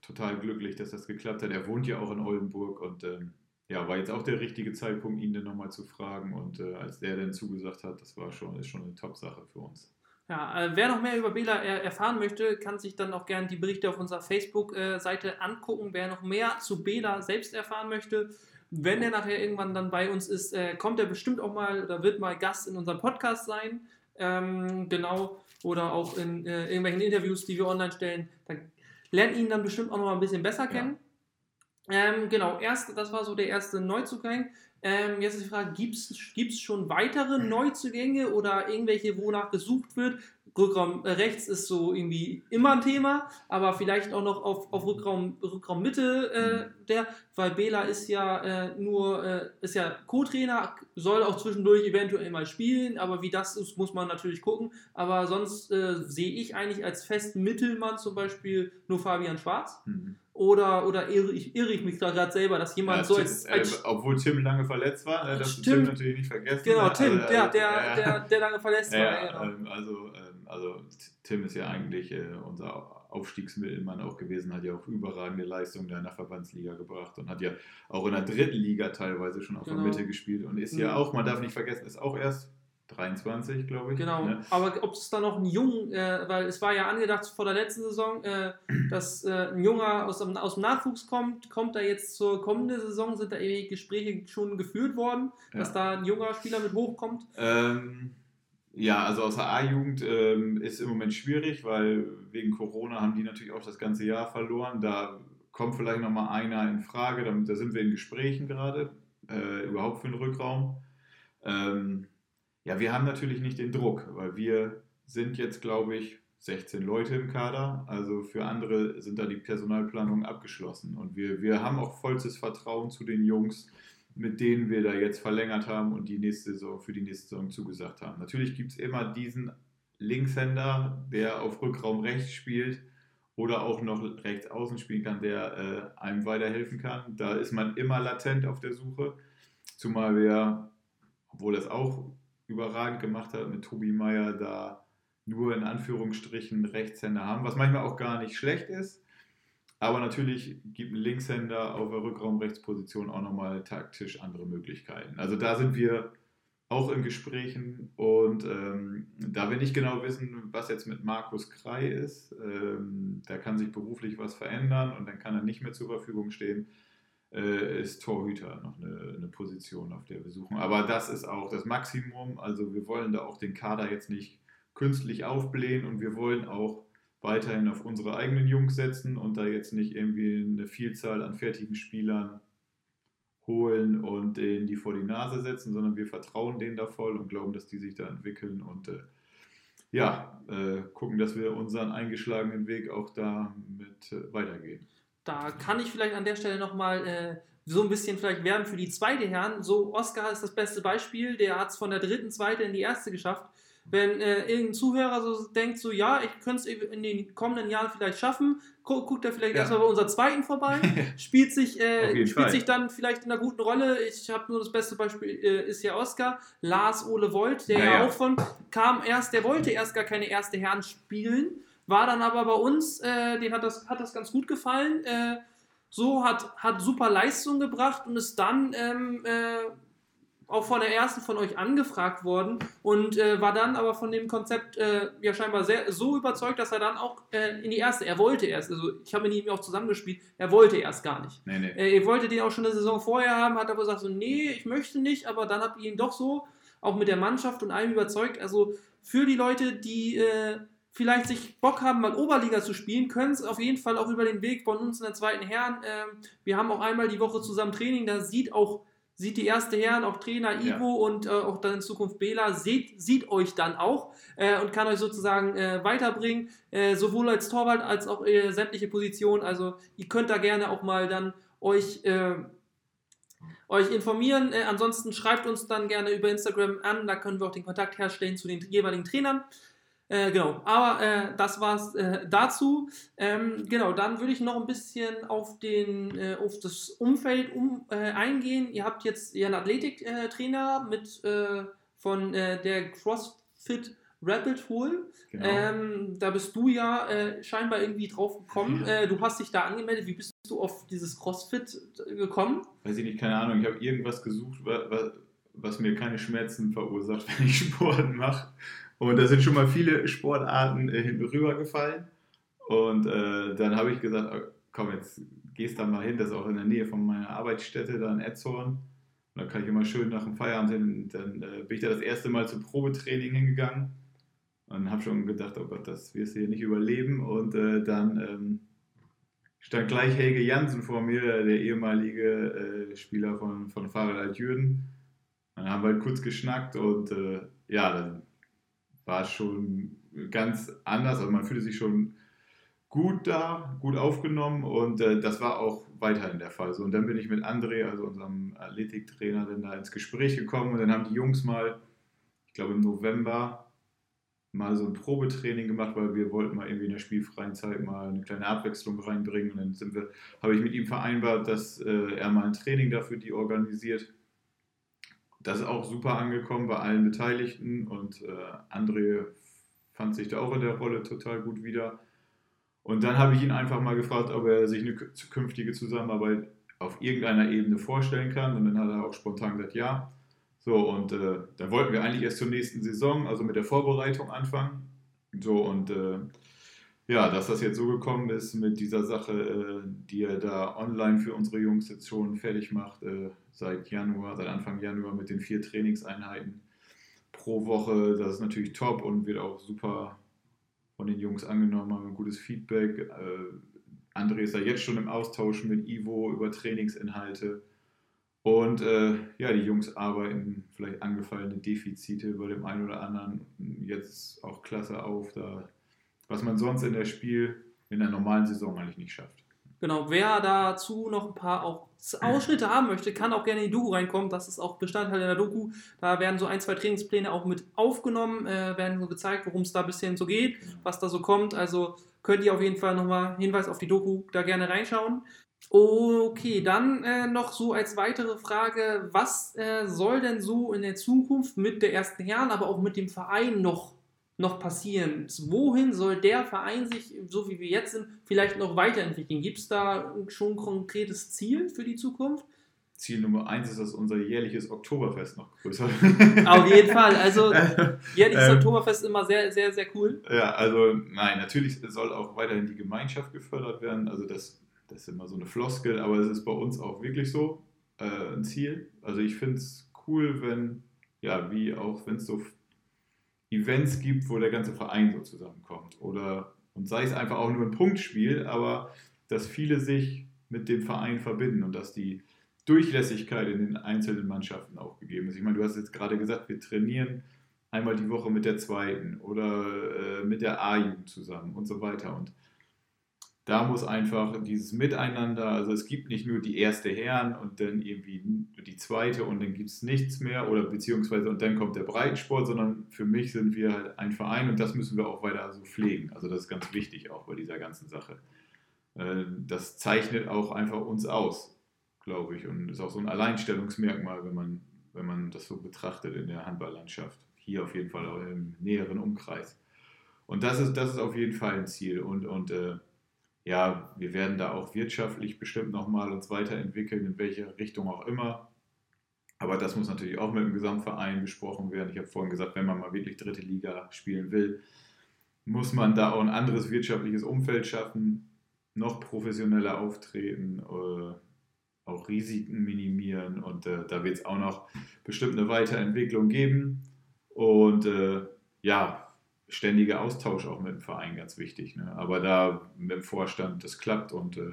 total glücklich, dass das geklappt hat. Er wohnt ja auch in Oldenburg und ähm, ja, war jetzt auch der richtige Zeitpunkt, ihn dann nochmal zu fragen und äh, als der dann zugesagt hat, das war schon, ist schon eine Top-Sache für uns. Ja, äh, wer noch mehr über Bela er erfahren möchte, kann sich dann auch gerne die Berichte auf unserer Facebook-Seite angucken. Wer noch mehr zu Bela selbst erfahren möchte, wenn er nachher irgendwann dann bei uns ist, äh, kommt er bestimmt auch mal oder wird mal Gast in unserem Podcast sein. Ähm, genau. Oder auch in äh, irgendwelchen Interviews, die wir online stellen. Da lernt ihn dann bestimmt auch noch mal ein bisschen besser kennen. Ähm, genau, erst, das war so der erste Neuzugang. Ähm, jetzt ist die Frage, gibt es schon weitere Neuzugänge oder irgendwelche, wonach gesucht wird? Rückraum rechts ist so irgendwie immer ein Thema, aber vielleicht auch noch auf, auf Rückraum, Rückraum Mitte äh, der, weil Bela ist ja äh, nur, äh, ist ja Co-Trainer, soll auch zwischendurch eventuell mal spielen, aber wie das ist, muss man natürlich gucken. Aber sonst äh, sehe ich eigentlich als festen Mittelmann zum Beispiel nur Fabian Schwarz. Mhm. Oder, oder irre, ich, irre ich mich da gerade selber, dass jemand Ja, so Tim, als, als äh, obwohl Tim lange verletzt war, ne, das Tim- Tim natürlich nicht vergessen. Genau, ne, Tim, also, der, äh, der, der, der lange verletzt war. Ja, genau. ähm, also, also Tim ist ja eigentlich äh, unser Aufstiegsmittelmann auch gewesen, hat ja auch überragende Leistungen da in der Verbandsliga gebracht und hat ja auch in der dritten Liga teilweise schon auf Genau. der Mitte gespielt und ist ja Mhm. auch, man darf nicht vergessen, ist auch erst 23, glaube ich. Genau, Ne? aber ob es da noch einen Jungen, äh, weil es war ja angedacht vor der letzten Saison, äh, dass äh, ein Junger aus dem, aus dem Nachwuchs kommt, kommt da jetzt zur kommenden Saison, sind da irgendwie Gespräche schon geführt worden, dass Ja. da ein junger Spieler mit hochkommt. Ähm, ja, also aus der A-Jugend ähm, ist im Moment schwierig, weil wegen Corona haben die natürlich auch das ganze Jahr verloren. Da kommt vielleicht nochmal einer in Frage, da, da sind wir in Gesprächen gerade, äh, überhaupt für den Rückraum. Ähm, ja, wir haben natürlich nicht den Druck, weil wir sind jetzt, glaube ich, 16 Leute im Kader. Also für andere sind da die Personalplanungen abgeschlossen. Und wir, wir haben auch vollstes Vertrauen zu den Jungs, mit denen wir da jetzt verlängert haben und die nächste Saison für die nächste Saison zugesagt haben. Natürlich gibt es immer diesen Linkshänder, der auf Rückraum rechts spielt oder auch noch rechts außen spielen kann, der äh, einem weiterhelfen kann. Da ist man immer latent auf der Suche. Zumal wir, obwohl das auch überragend gemacht hat mit Tobi Meyer, da nur in Anführungsstrichen Rechtshänder haben, was manchmal auch gar nicht schlecht ist. Aber natürlich gibt ein Linkshänder auf der Rückraumrechtsposition auch nochmal taktisch andere Möglichkeiten. Also da sind wir auch in Gesprächen und ähm, da wir nicht genau wissen, was jetzt mit Markus Krei ist, ähm, da kann sich beruflich was verändern und dann kann er nicht mehr zur Verfügung stehen, äh, ist Torhüter noch eine, eine Position, auf der wir suchen. Aber das ist auch das Maximum. Also wir wollen da auch den Kader jetzt nicht künstlich aufblähen und wir wollen auch weiterhin auf unsere eigenen Jungs setzen und da jetzt nicht irgendwie eine Vielzahl an fertigen Spielern holen und denen die vor die Nase setzen, sondern wir vertrauen denen da voll und glauben, dass die sich da entwickeln und äh, ja, äh, gucken, dass wir unseren eingeschlagenen Weg auch da mit äh, weitergehen. Da kann ich vielleicht an der Stelle nochmal äh, so ein bisschen vielleicht werben für die zweite Herren. So, Oscar ist das beste Beispiel, der hat es von der dritten, zweite in die erste geschafft. Wenn äh, irgendein Zuhörer so denkt, so ja, ich könnte es in den kommenden Jahren vielleicht schaffen, gu guckt er vielleicht Ja. erstmal bei unserer zweiten vorbei, spielt sich, äh, spielt Fall. sich dann vielleicht in einer guten Rolle. Ich habe nur das beste Beispiel, äh, ist ja Oscar, Lars Ole Volt, der Ja, ja, ja. auch von kam erst, der wollte erst gar keine erste Herren spielen, war dann aber bei uns, äh, den hat das, hat das ganz gut gefallen. Äh, so hat, hat super Leistung gebracht und ist dann ähm, äh, auch von der ersten von euch angefragt worden und äh, war dann aber von dem Konzept äh, ja scheinbar sehr, so überzeugt, dass er dann auch äh, in die erste, er wollte erst, also ich habe mit ihm auch zusammengespielt, er wollte erst gar nicht. Nee, nee. Äh, ihr wolltet den auch schon eine Saison vorher haben, hat aber gesagt so, nee, ich möchte nicht, aber dann habt ihr ihn doch so, auch mit der Mannschaft und allem überzeugt. Also für die Leute, die äh, vielleicht sich Bock haben, mal Oberliga zu spielen, können es auf jeden Fall auch über den Weg von uns in der zweiten Herren. Ähm, wir haben auch einmal die Woche zusammen Training, da sieht auch sieht die erste Herren, auch Trainer Ja. Ivo und äh, auch dann in Zukunft Bela, seht, sieht euch dann auch äh, und kann euch sozusagen äh, weiterbringen, äh, sowohl als Torwart als auch äh, sämtliche Positionen. Also ihr könnt da gerne auch mal dann euch, äh, euch informieren. Ansonsten schreibt uns dann gerne über Instagram an, da können wir auch den Kontakt herstellen zu den jeweiligen Trainern. Äh, genau, aber äh, das war's äh, dazu. Ähm, genau, dann würde ich noch ein bisschen auf, den, äh, auf das Umfeld um, äh, eingehen. Ihr habt jetzt einen Athletiktrainer mit äh, von äh, der CrossFit Rapid Hole. Genau. Ähm, da bist du ja scheinbar irgendwie drauf gekommen. Äh, du hast dich da angemeldet. Wie bist du auf dieses CrossFit gekommen? Weiß ich nicht, keine Ahnung. Ich habe irgendwas gesucht, wa- wa- was mir keine Schmerzen verursacht, wenn ich Sport mache. Und da sind schon mal viele Sportarten äh, hinten rübergefallen. Und äh, dann habe ich gesagt, äh, komm, jetzt gehst da mal hin. Das ist auch in der Nähe von meiner Arbeitsstätte, da in Etzhorn. Und dann kann ich immer schön nach dem Feierabend hin. Dann äh, bin ich da das erste Mal zum Probetraining hingegangen. Und habe schon gedacht, oh Gott, das wirst du hier nicht überleben. Und äh, dann ähm, stand gleich Helge Jansen vor mir, der ehemalige äh, Spieler von, von Fahrrad Altjürgen. Dann haben wir halt kurz geschnackt und äh, ja, dann war schon ganz anders. Also man fühlte sich schon gut da, gut aufgenommen und äh, das war auch weiterhin der Fall. So, und dann bin ich mit André, also unserem Athletiktrainer, dann da ins Gespräch gekommen und dann haben die Jungs mal, ich glaube im November, mal so ein Probetraining gemacht, weil wir wollten mal irgendwie in der spielfreien Zeit mal eine kleine Abwechslung reinbringen. Und dann habe ich mit ihm vereinbart, dass äh, er mal ein Training dafür die organisiert. Das ist auch super angekommen bei allen Beteiligten und äh, André fand sich da auch in der Rolle total gut wieder. Und dann habe ich ihn einfach mal gefragt, ob er sich eine zukünftige Zusammenarbeit auf irgendeiner Ebene vorstellen kann. Und dann hat er auch spontan gesagt, ja. So, und äh, dann wollten wir eigentlich erst zur nächsten Saison, also mit der Vorbereitung anfangen. So, und äh, ja, dass das jetzt so gekommen ist mit dieser Sache, äh, die er da online für unsere Jungs jetzt schon fertig macht, äh, seit Januar, seit Anfang Januar mit den vier Trainingseinheiten pro Woche, das ist natürlich top und wird auch super von den Jungs angenommen, haben ein gutes Feedback. Äh, André ist da jetzt schon im Austausch mit Ivo über Trainingsinhalte. Und äh, ja, die Jungs arbeiten vielleicht angefallene Defizite bei dem einen oder anderen jetzt auch klasse auf, da, was man sonst in der Spiel in der normalen Saison eigentlich nicht schafft. Genau, wer dazu noch ein paar auch Ausschnitte haben möchte, kann auch gerne in die Doku reinkommen. Das ist auch Bestandteil in der Doku. Da werden so ein, zwei Trainingspläne auch mit aufgenommen, äh, werden so gezeigt, worum es da ein bisschen so geht, was da so kommt. Also könnt ihr auf jeden Fall nochmal Hinweis auf die Doku da gerne reinschauen. Okay, dann äh, noch so als weitere Frage, was äh, soll denn so in der Zukunft mit der ersten Herren, aber auch mit dem Verein noch, noch passieren? Wohin soll der Verein sich, so wie wir jetzt sind, vielleicht noch weiterentwickeln? Gibt es da schon ein konkretes Ziel für die Zukunft? Ziel Nummer eins ist, dass unser jährliches Oktoberfest noch größer Auf jeden Fall. Also jährliches ähm, Oktoberfest ist immer sehr, sehr, sehr cool. Ja, also nein, natürlich soll auch weiterhin die Gemeinschaft gefördert werden. Also das das ist immer so eine Floskel, aber es ist bei uns auch wirklich so äh, ein Ziel. Also ich finde es cool, wenn, ja, wie auch wenn es so Events gibt, wo der ganze Verein so zusammenkommt. Oder, und sei es einfach auch nur ein Punktspiel, aber dass viele sich mit dem Verein verbinden und dass die Durchlässigkeit in den einzelnen Mannschaften auch gegeben ist. Ich meine, du hast jetzt gerade gesagt, wir trainieren einmal die Woche mit der zweiten oder äh, mit der A-Jugend zusammen und so weiter. Und da muss einfach dieses Miteinander, also es gibt nicht nur die erste Herren und dann irgendwie die zweite und dann gibt es nichts mehr oder beziehungsweise und dann kommt der Breitensport, sondern für mich sind wir halt ein Verein und das müssen wir auch weiter so pflegen. Also das ist ganz wichtig auch bei dieser ganzen Sache. Äh, das zeichnet auch einfach uns aus, glaube ich, und ist auch so ein Alleinstellungsmerkmal, wenn man, wenn man das so betrachtet in der Handballlandschaft. Hier auf jeden Fall auch im näheren Umkreis. Und das ist, das ist auf jeden Fall ein Ziel und, und äh, ja, wir werden da auch wirtschaftlich bestimmt nochmal uns weiterentwickeln, in welche Richtung auch immer. Aber das muss natürlich auch mit dem Gesamtverein besprochen werden. Ich habe vorhin gesagt, wenn man mal wirklich dritte Liga spielen will, muss man da auch ein anderes wirtschaftliches Umfeld schaffen, noch professioneller auftreten, äh, auch Risiken minimieren und äh, da wird es auch noch bestimmt eine Weiterentwicklung geben. Und äh, ja, ständiger Austausch auch mit dem Verein ganz wichtig. Ne? Aber da mit dem Vorstand, das klappt und äh,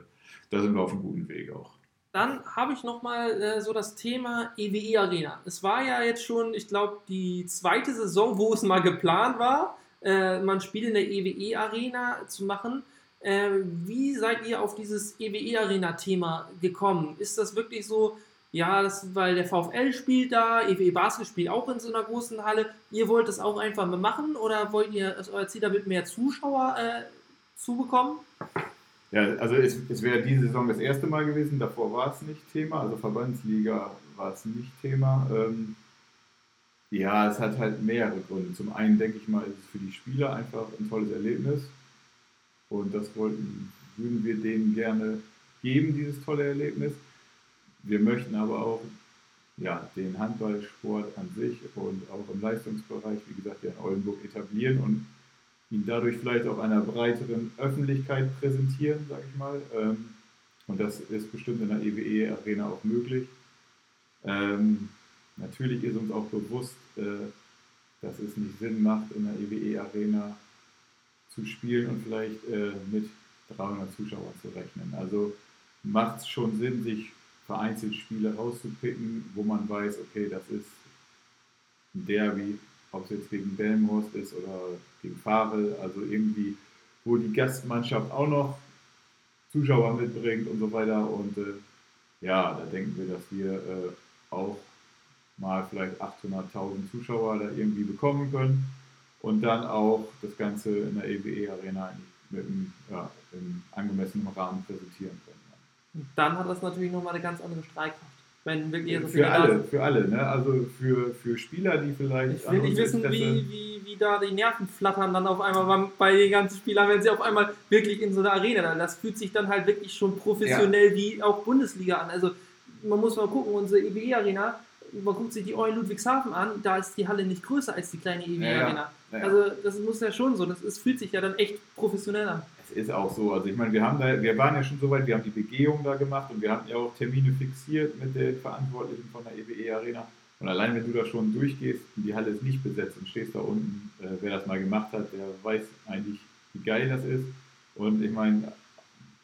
da sind wir auf einem guten Weg auch. Dann habe ich nochmal äh, so das Thema EWE Arena. Es war ja jetzt schon, ich glaube, die zweite Saison, wo es mal geplant war, äh, man Spiele in der EWE Arena zu machen. Äh, wie seid ihr auf dieses EWE Arena Thema gekommen? Ist das wirklich so, ja, das, weil der VfL spielt da, EWE Basel spielt auch in so einer großen Halle. Ihr wollt das auch einfach mal machen oder wollt ihr, ist euer Ziel damit mehr Zuschauer äh, zu bekommen? Ja, also es, es wäre diese Saison das erste Mal gewesen, davor war es nicht Thema, also Verbandsliga war es nicht Thema. Ähm, ja, es hat halt mehrere Gründe. Zum einen denke ich mal, ist es für die Spieler einfach ein tolles Erlebnis und das wollten, würden wir denen gerne geben, dieses tolle Erlebnis. Wir möchten aber auch ja, den Handballsport an sich und auch im Leistungsbereich, wie gesagt, ja in Oldenburg etablieren und ihn dadurch vielleicht auch einer breiteren Öffentlichkeit präsentieren, sage ich mal. Ähm, und das ist bestimmt in der EWE-Arena auch möglich. Ähm, natürlich ist uns auch bewusst, äh, dass es nicht Sinn macht, in der EWE-Arena zu spielen und vielleicht äh, mit 300 Zuschauern zu rechnen. Also macht es schon Sinn, sich vereinzelt Spiele rauszupicken, wo man weiß, okay, das ist ein Derby, ob es jetzt gegen Delmhorst ist oder gegen Farel, also irgendwie, wo die Gastmannschaft auch noch Zuschauer mitbringt und so weiter. Und äh, ja, da denken wir, dass wir äh, auch mal vielleicht 800.000 Zuschauer da irgendwie bekommen können. und dann auch das Ganze in der EWE Arena mit einem, ja, angemessenen Rahmen präsentieren können. Dann hat das natürlich nochmal eine ganz andere Streitkraft. Wenn wirklich so Für alle, für alle, ne? Also für, für Spieler, die vielleicht. Ich will nicht wissen, wie, wie, wie da die Nerven flattern dann auf einmal beim, bei den ganzen Spielern, wenn sie auf einmal wirklich in so einer Arena dann. Das fühlt sich dann halt wirklich schon professionell wie auch Bundesliga an. Also man muss mal gucken, unsere EWE-Arena, man guckt sich die Eulen Ludwigshafen an, da ist die Halle nicht größer als die kleine EWE-Arena. Ja, ja. Also das muss ja schon so, das ist, fühlt sich ja dann echt professionell an. Es ist auch so. Also ich meine, wir haben da, wir waren ja schon so weit, wir haben die Begehung da gemacht und wir hatten ja auch Termine fixiert mit den Verantwortlichen von der EWE Arena. Und allein wenn du da schon durchgehst und die Halle ist nicht besetzt und stehst da unten, äh, wer das mal gemacht hat, der weiß eigentlich, wie geil das ist. Und ich meine,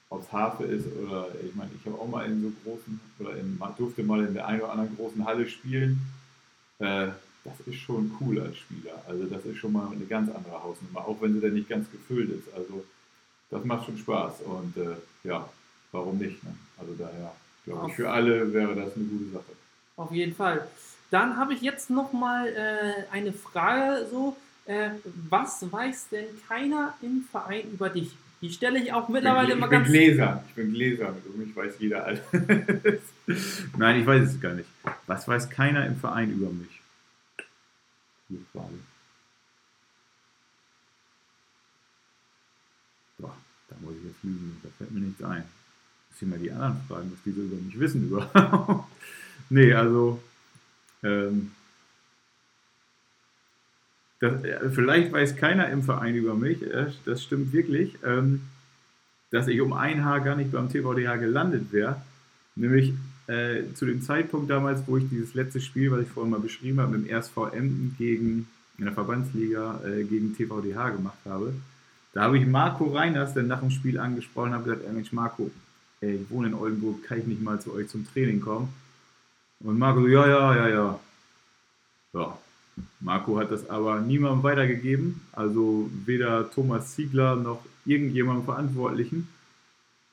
ob es Harfe ist oder ich meine, ich habe auch mal in so großen oder in, durfte mal in der einen oder anderen großen Halle spielen. Äh, das ist schon cool als Spieler. Also das ist schon mal eine ganz andere Hausnummer, auch wenn sie dann nicht ganz gefüllt ist. Also das macht schon Spaß und äh, ja, warum nicht? Ne? Also daher glaube ich, für alle wäre das eine gute Sache. Auf jeden Fall. Dann habe ich jetzt nochmal äh, eine Frage so, äh, was weiß denn keiner im Verein über dich? Die stelle ich auch mittlerweile ich immer bin ganz... Gläsern, ich bin Gläsern, um mich weiß jeder alles. Nein, ich weiß es gar nicht. Was weiß keiner im Verein über mich? Gute Frage. Boah, da muss ich jetzt lügen, da fällt mir nichts ein. Muss ich mal die anderen fragen, was die so über mich wissen überhaupt. nee, also ähm, das, äh, vielleicht weiß keiner im Verein über mich, äh, das stimmt wirklich, ähm, dass ich um ein Haar gar nicht beim TVDH gelandet wäre. Nämlich äh, zu dem Zeitpunkt damals, wo ich dieses letzte Spiel, was ich vorhin mal beschrieben habe, mit dem RSV Emden gegen, in der Verbandsliga äh, gegen TVDH gemacht habe. Da habe ich Marco Reiners dann nach dem Spiel angesprochen und habe gesagt, Mensch Marco, ey, ich wohne in Oldenburg, kann ich nicht mal zu euch zum Training kommen? Und Marco so, ja, ja, ja, ja. Ja, Marco hat das aber niemandem weitergegeben, also weder Thomas Ziegler noch irgendjemandem Verantwortlichen.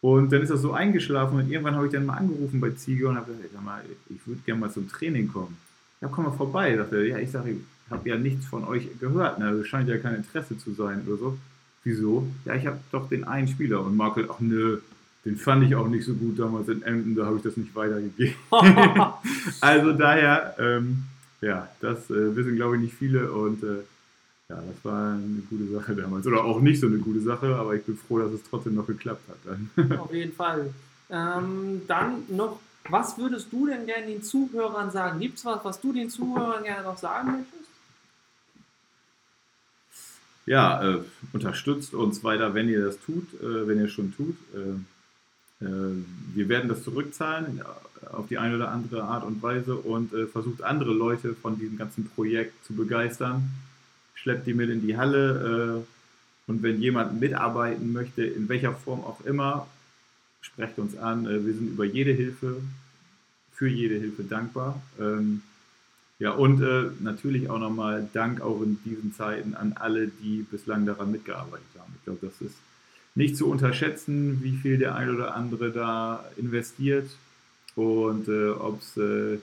Und dann ist das so eingeschlafen und irgendwann habe ich dann mal angerufen bei Ziegler und habe gesagt, sag mal, ich würde gerne mal zum Training kommen. Ja, komm mal vorbei. Sagt er, ja, ich sage, ich habe ja nichts von euch gehört, ne? also scheint ja kein Interesse zu sein oder so. Wieso? Ja, ich habe doch den einen Spieler. Und Marco, ach nö, den fand ich auch nicht so gut damals in Emden, da habe ich das nicht weitergegeben. also daher, ähm, ja, das äh, wissen glaube ich nicht viele und äh, ja, das war eine gute Sache damals. Oder auch nicht so eine gute Sache, aber ich bin froh, dass es trotzdem noch geklappt hat dann. Auf jeden Fall. Ähm, dann noch, was würdest du denn gerne den Zuhörern sagen? Gibt es was, was du den Zuhörern gerne noch sagen möchtest? Ja, äh, unterstützt uns weiter, wenn ihr das tut, äh, wenn ihr es schon tut. Äh, äh, wir werden das zurückzahlen äh, auf die eine oder andere Art und Weise und äh, versucht andere Leute von diesem ganzen Projekt zu begeistern. Schleppt die mit in die Halle und wenn jemand mitarbeiten möchte, in welcher Form auch immer, sprecht uns an. Wir sind über jede Hilfe, für jede Hilfe dankbar. Ähm, ja, und äh, natürlich auch nochmal Dank auch in diesen Zeiten an alle, die bislang daran mitgearbeitet haben. Ich glaube, das ist nicht zu unterschätzen, wie viel der ein oder andere da investiert und äh, ob es äh,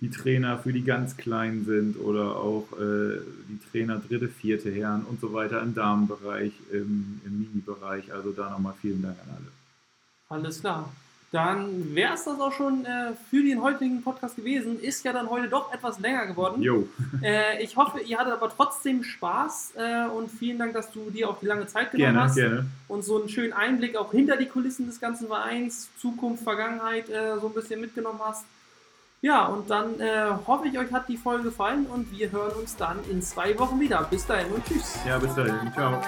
die Trainer für die ganz Kleinen sind oder auch äh, die Trainer dritte, vierte Herren und so weiter im Damenbereich, im, im Mini-Bereich. Also da nochmal vielen Dank an alle. Alles klar. Dann wäre es das auch schon äh, für den heutigen Podcast gewesen. Ist ja dann heute doch etwas länger geworden. Jo, Äh, ich hoffe, ihr hattet aber trotzdem Spaß äh, und vielen Dank, dass du dir auch die lange Zeit genommen gerne, hast gerne. und so einen schönen Einblick auch hinter die Kulissen des ganzen Vereins, Zukunft, Vergangenheit äh, so ein bisschen mitgenommen hast. Ja, und dann äh, hoffe ich, euch hat die Folge gefallen und wir hören uns dann in zwei Wochen wieder. Bis dahin und tschüss. Ja, bis dahin. Ciao.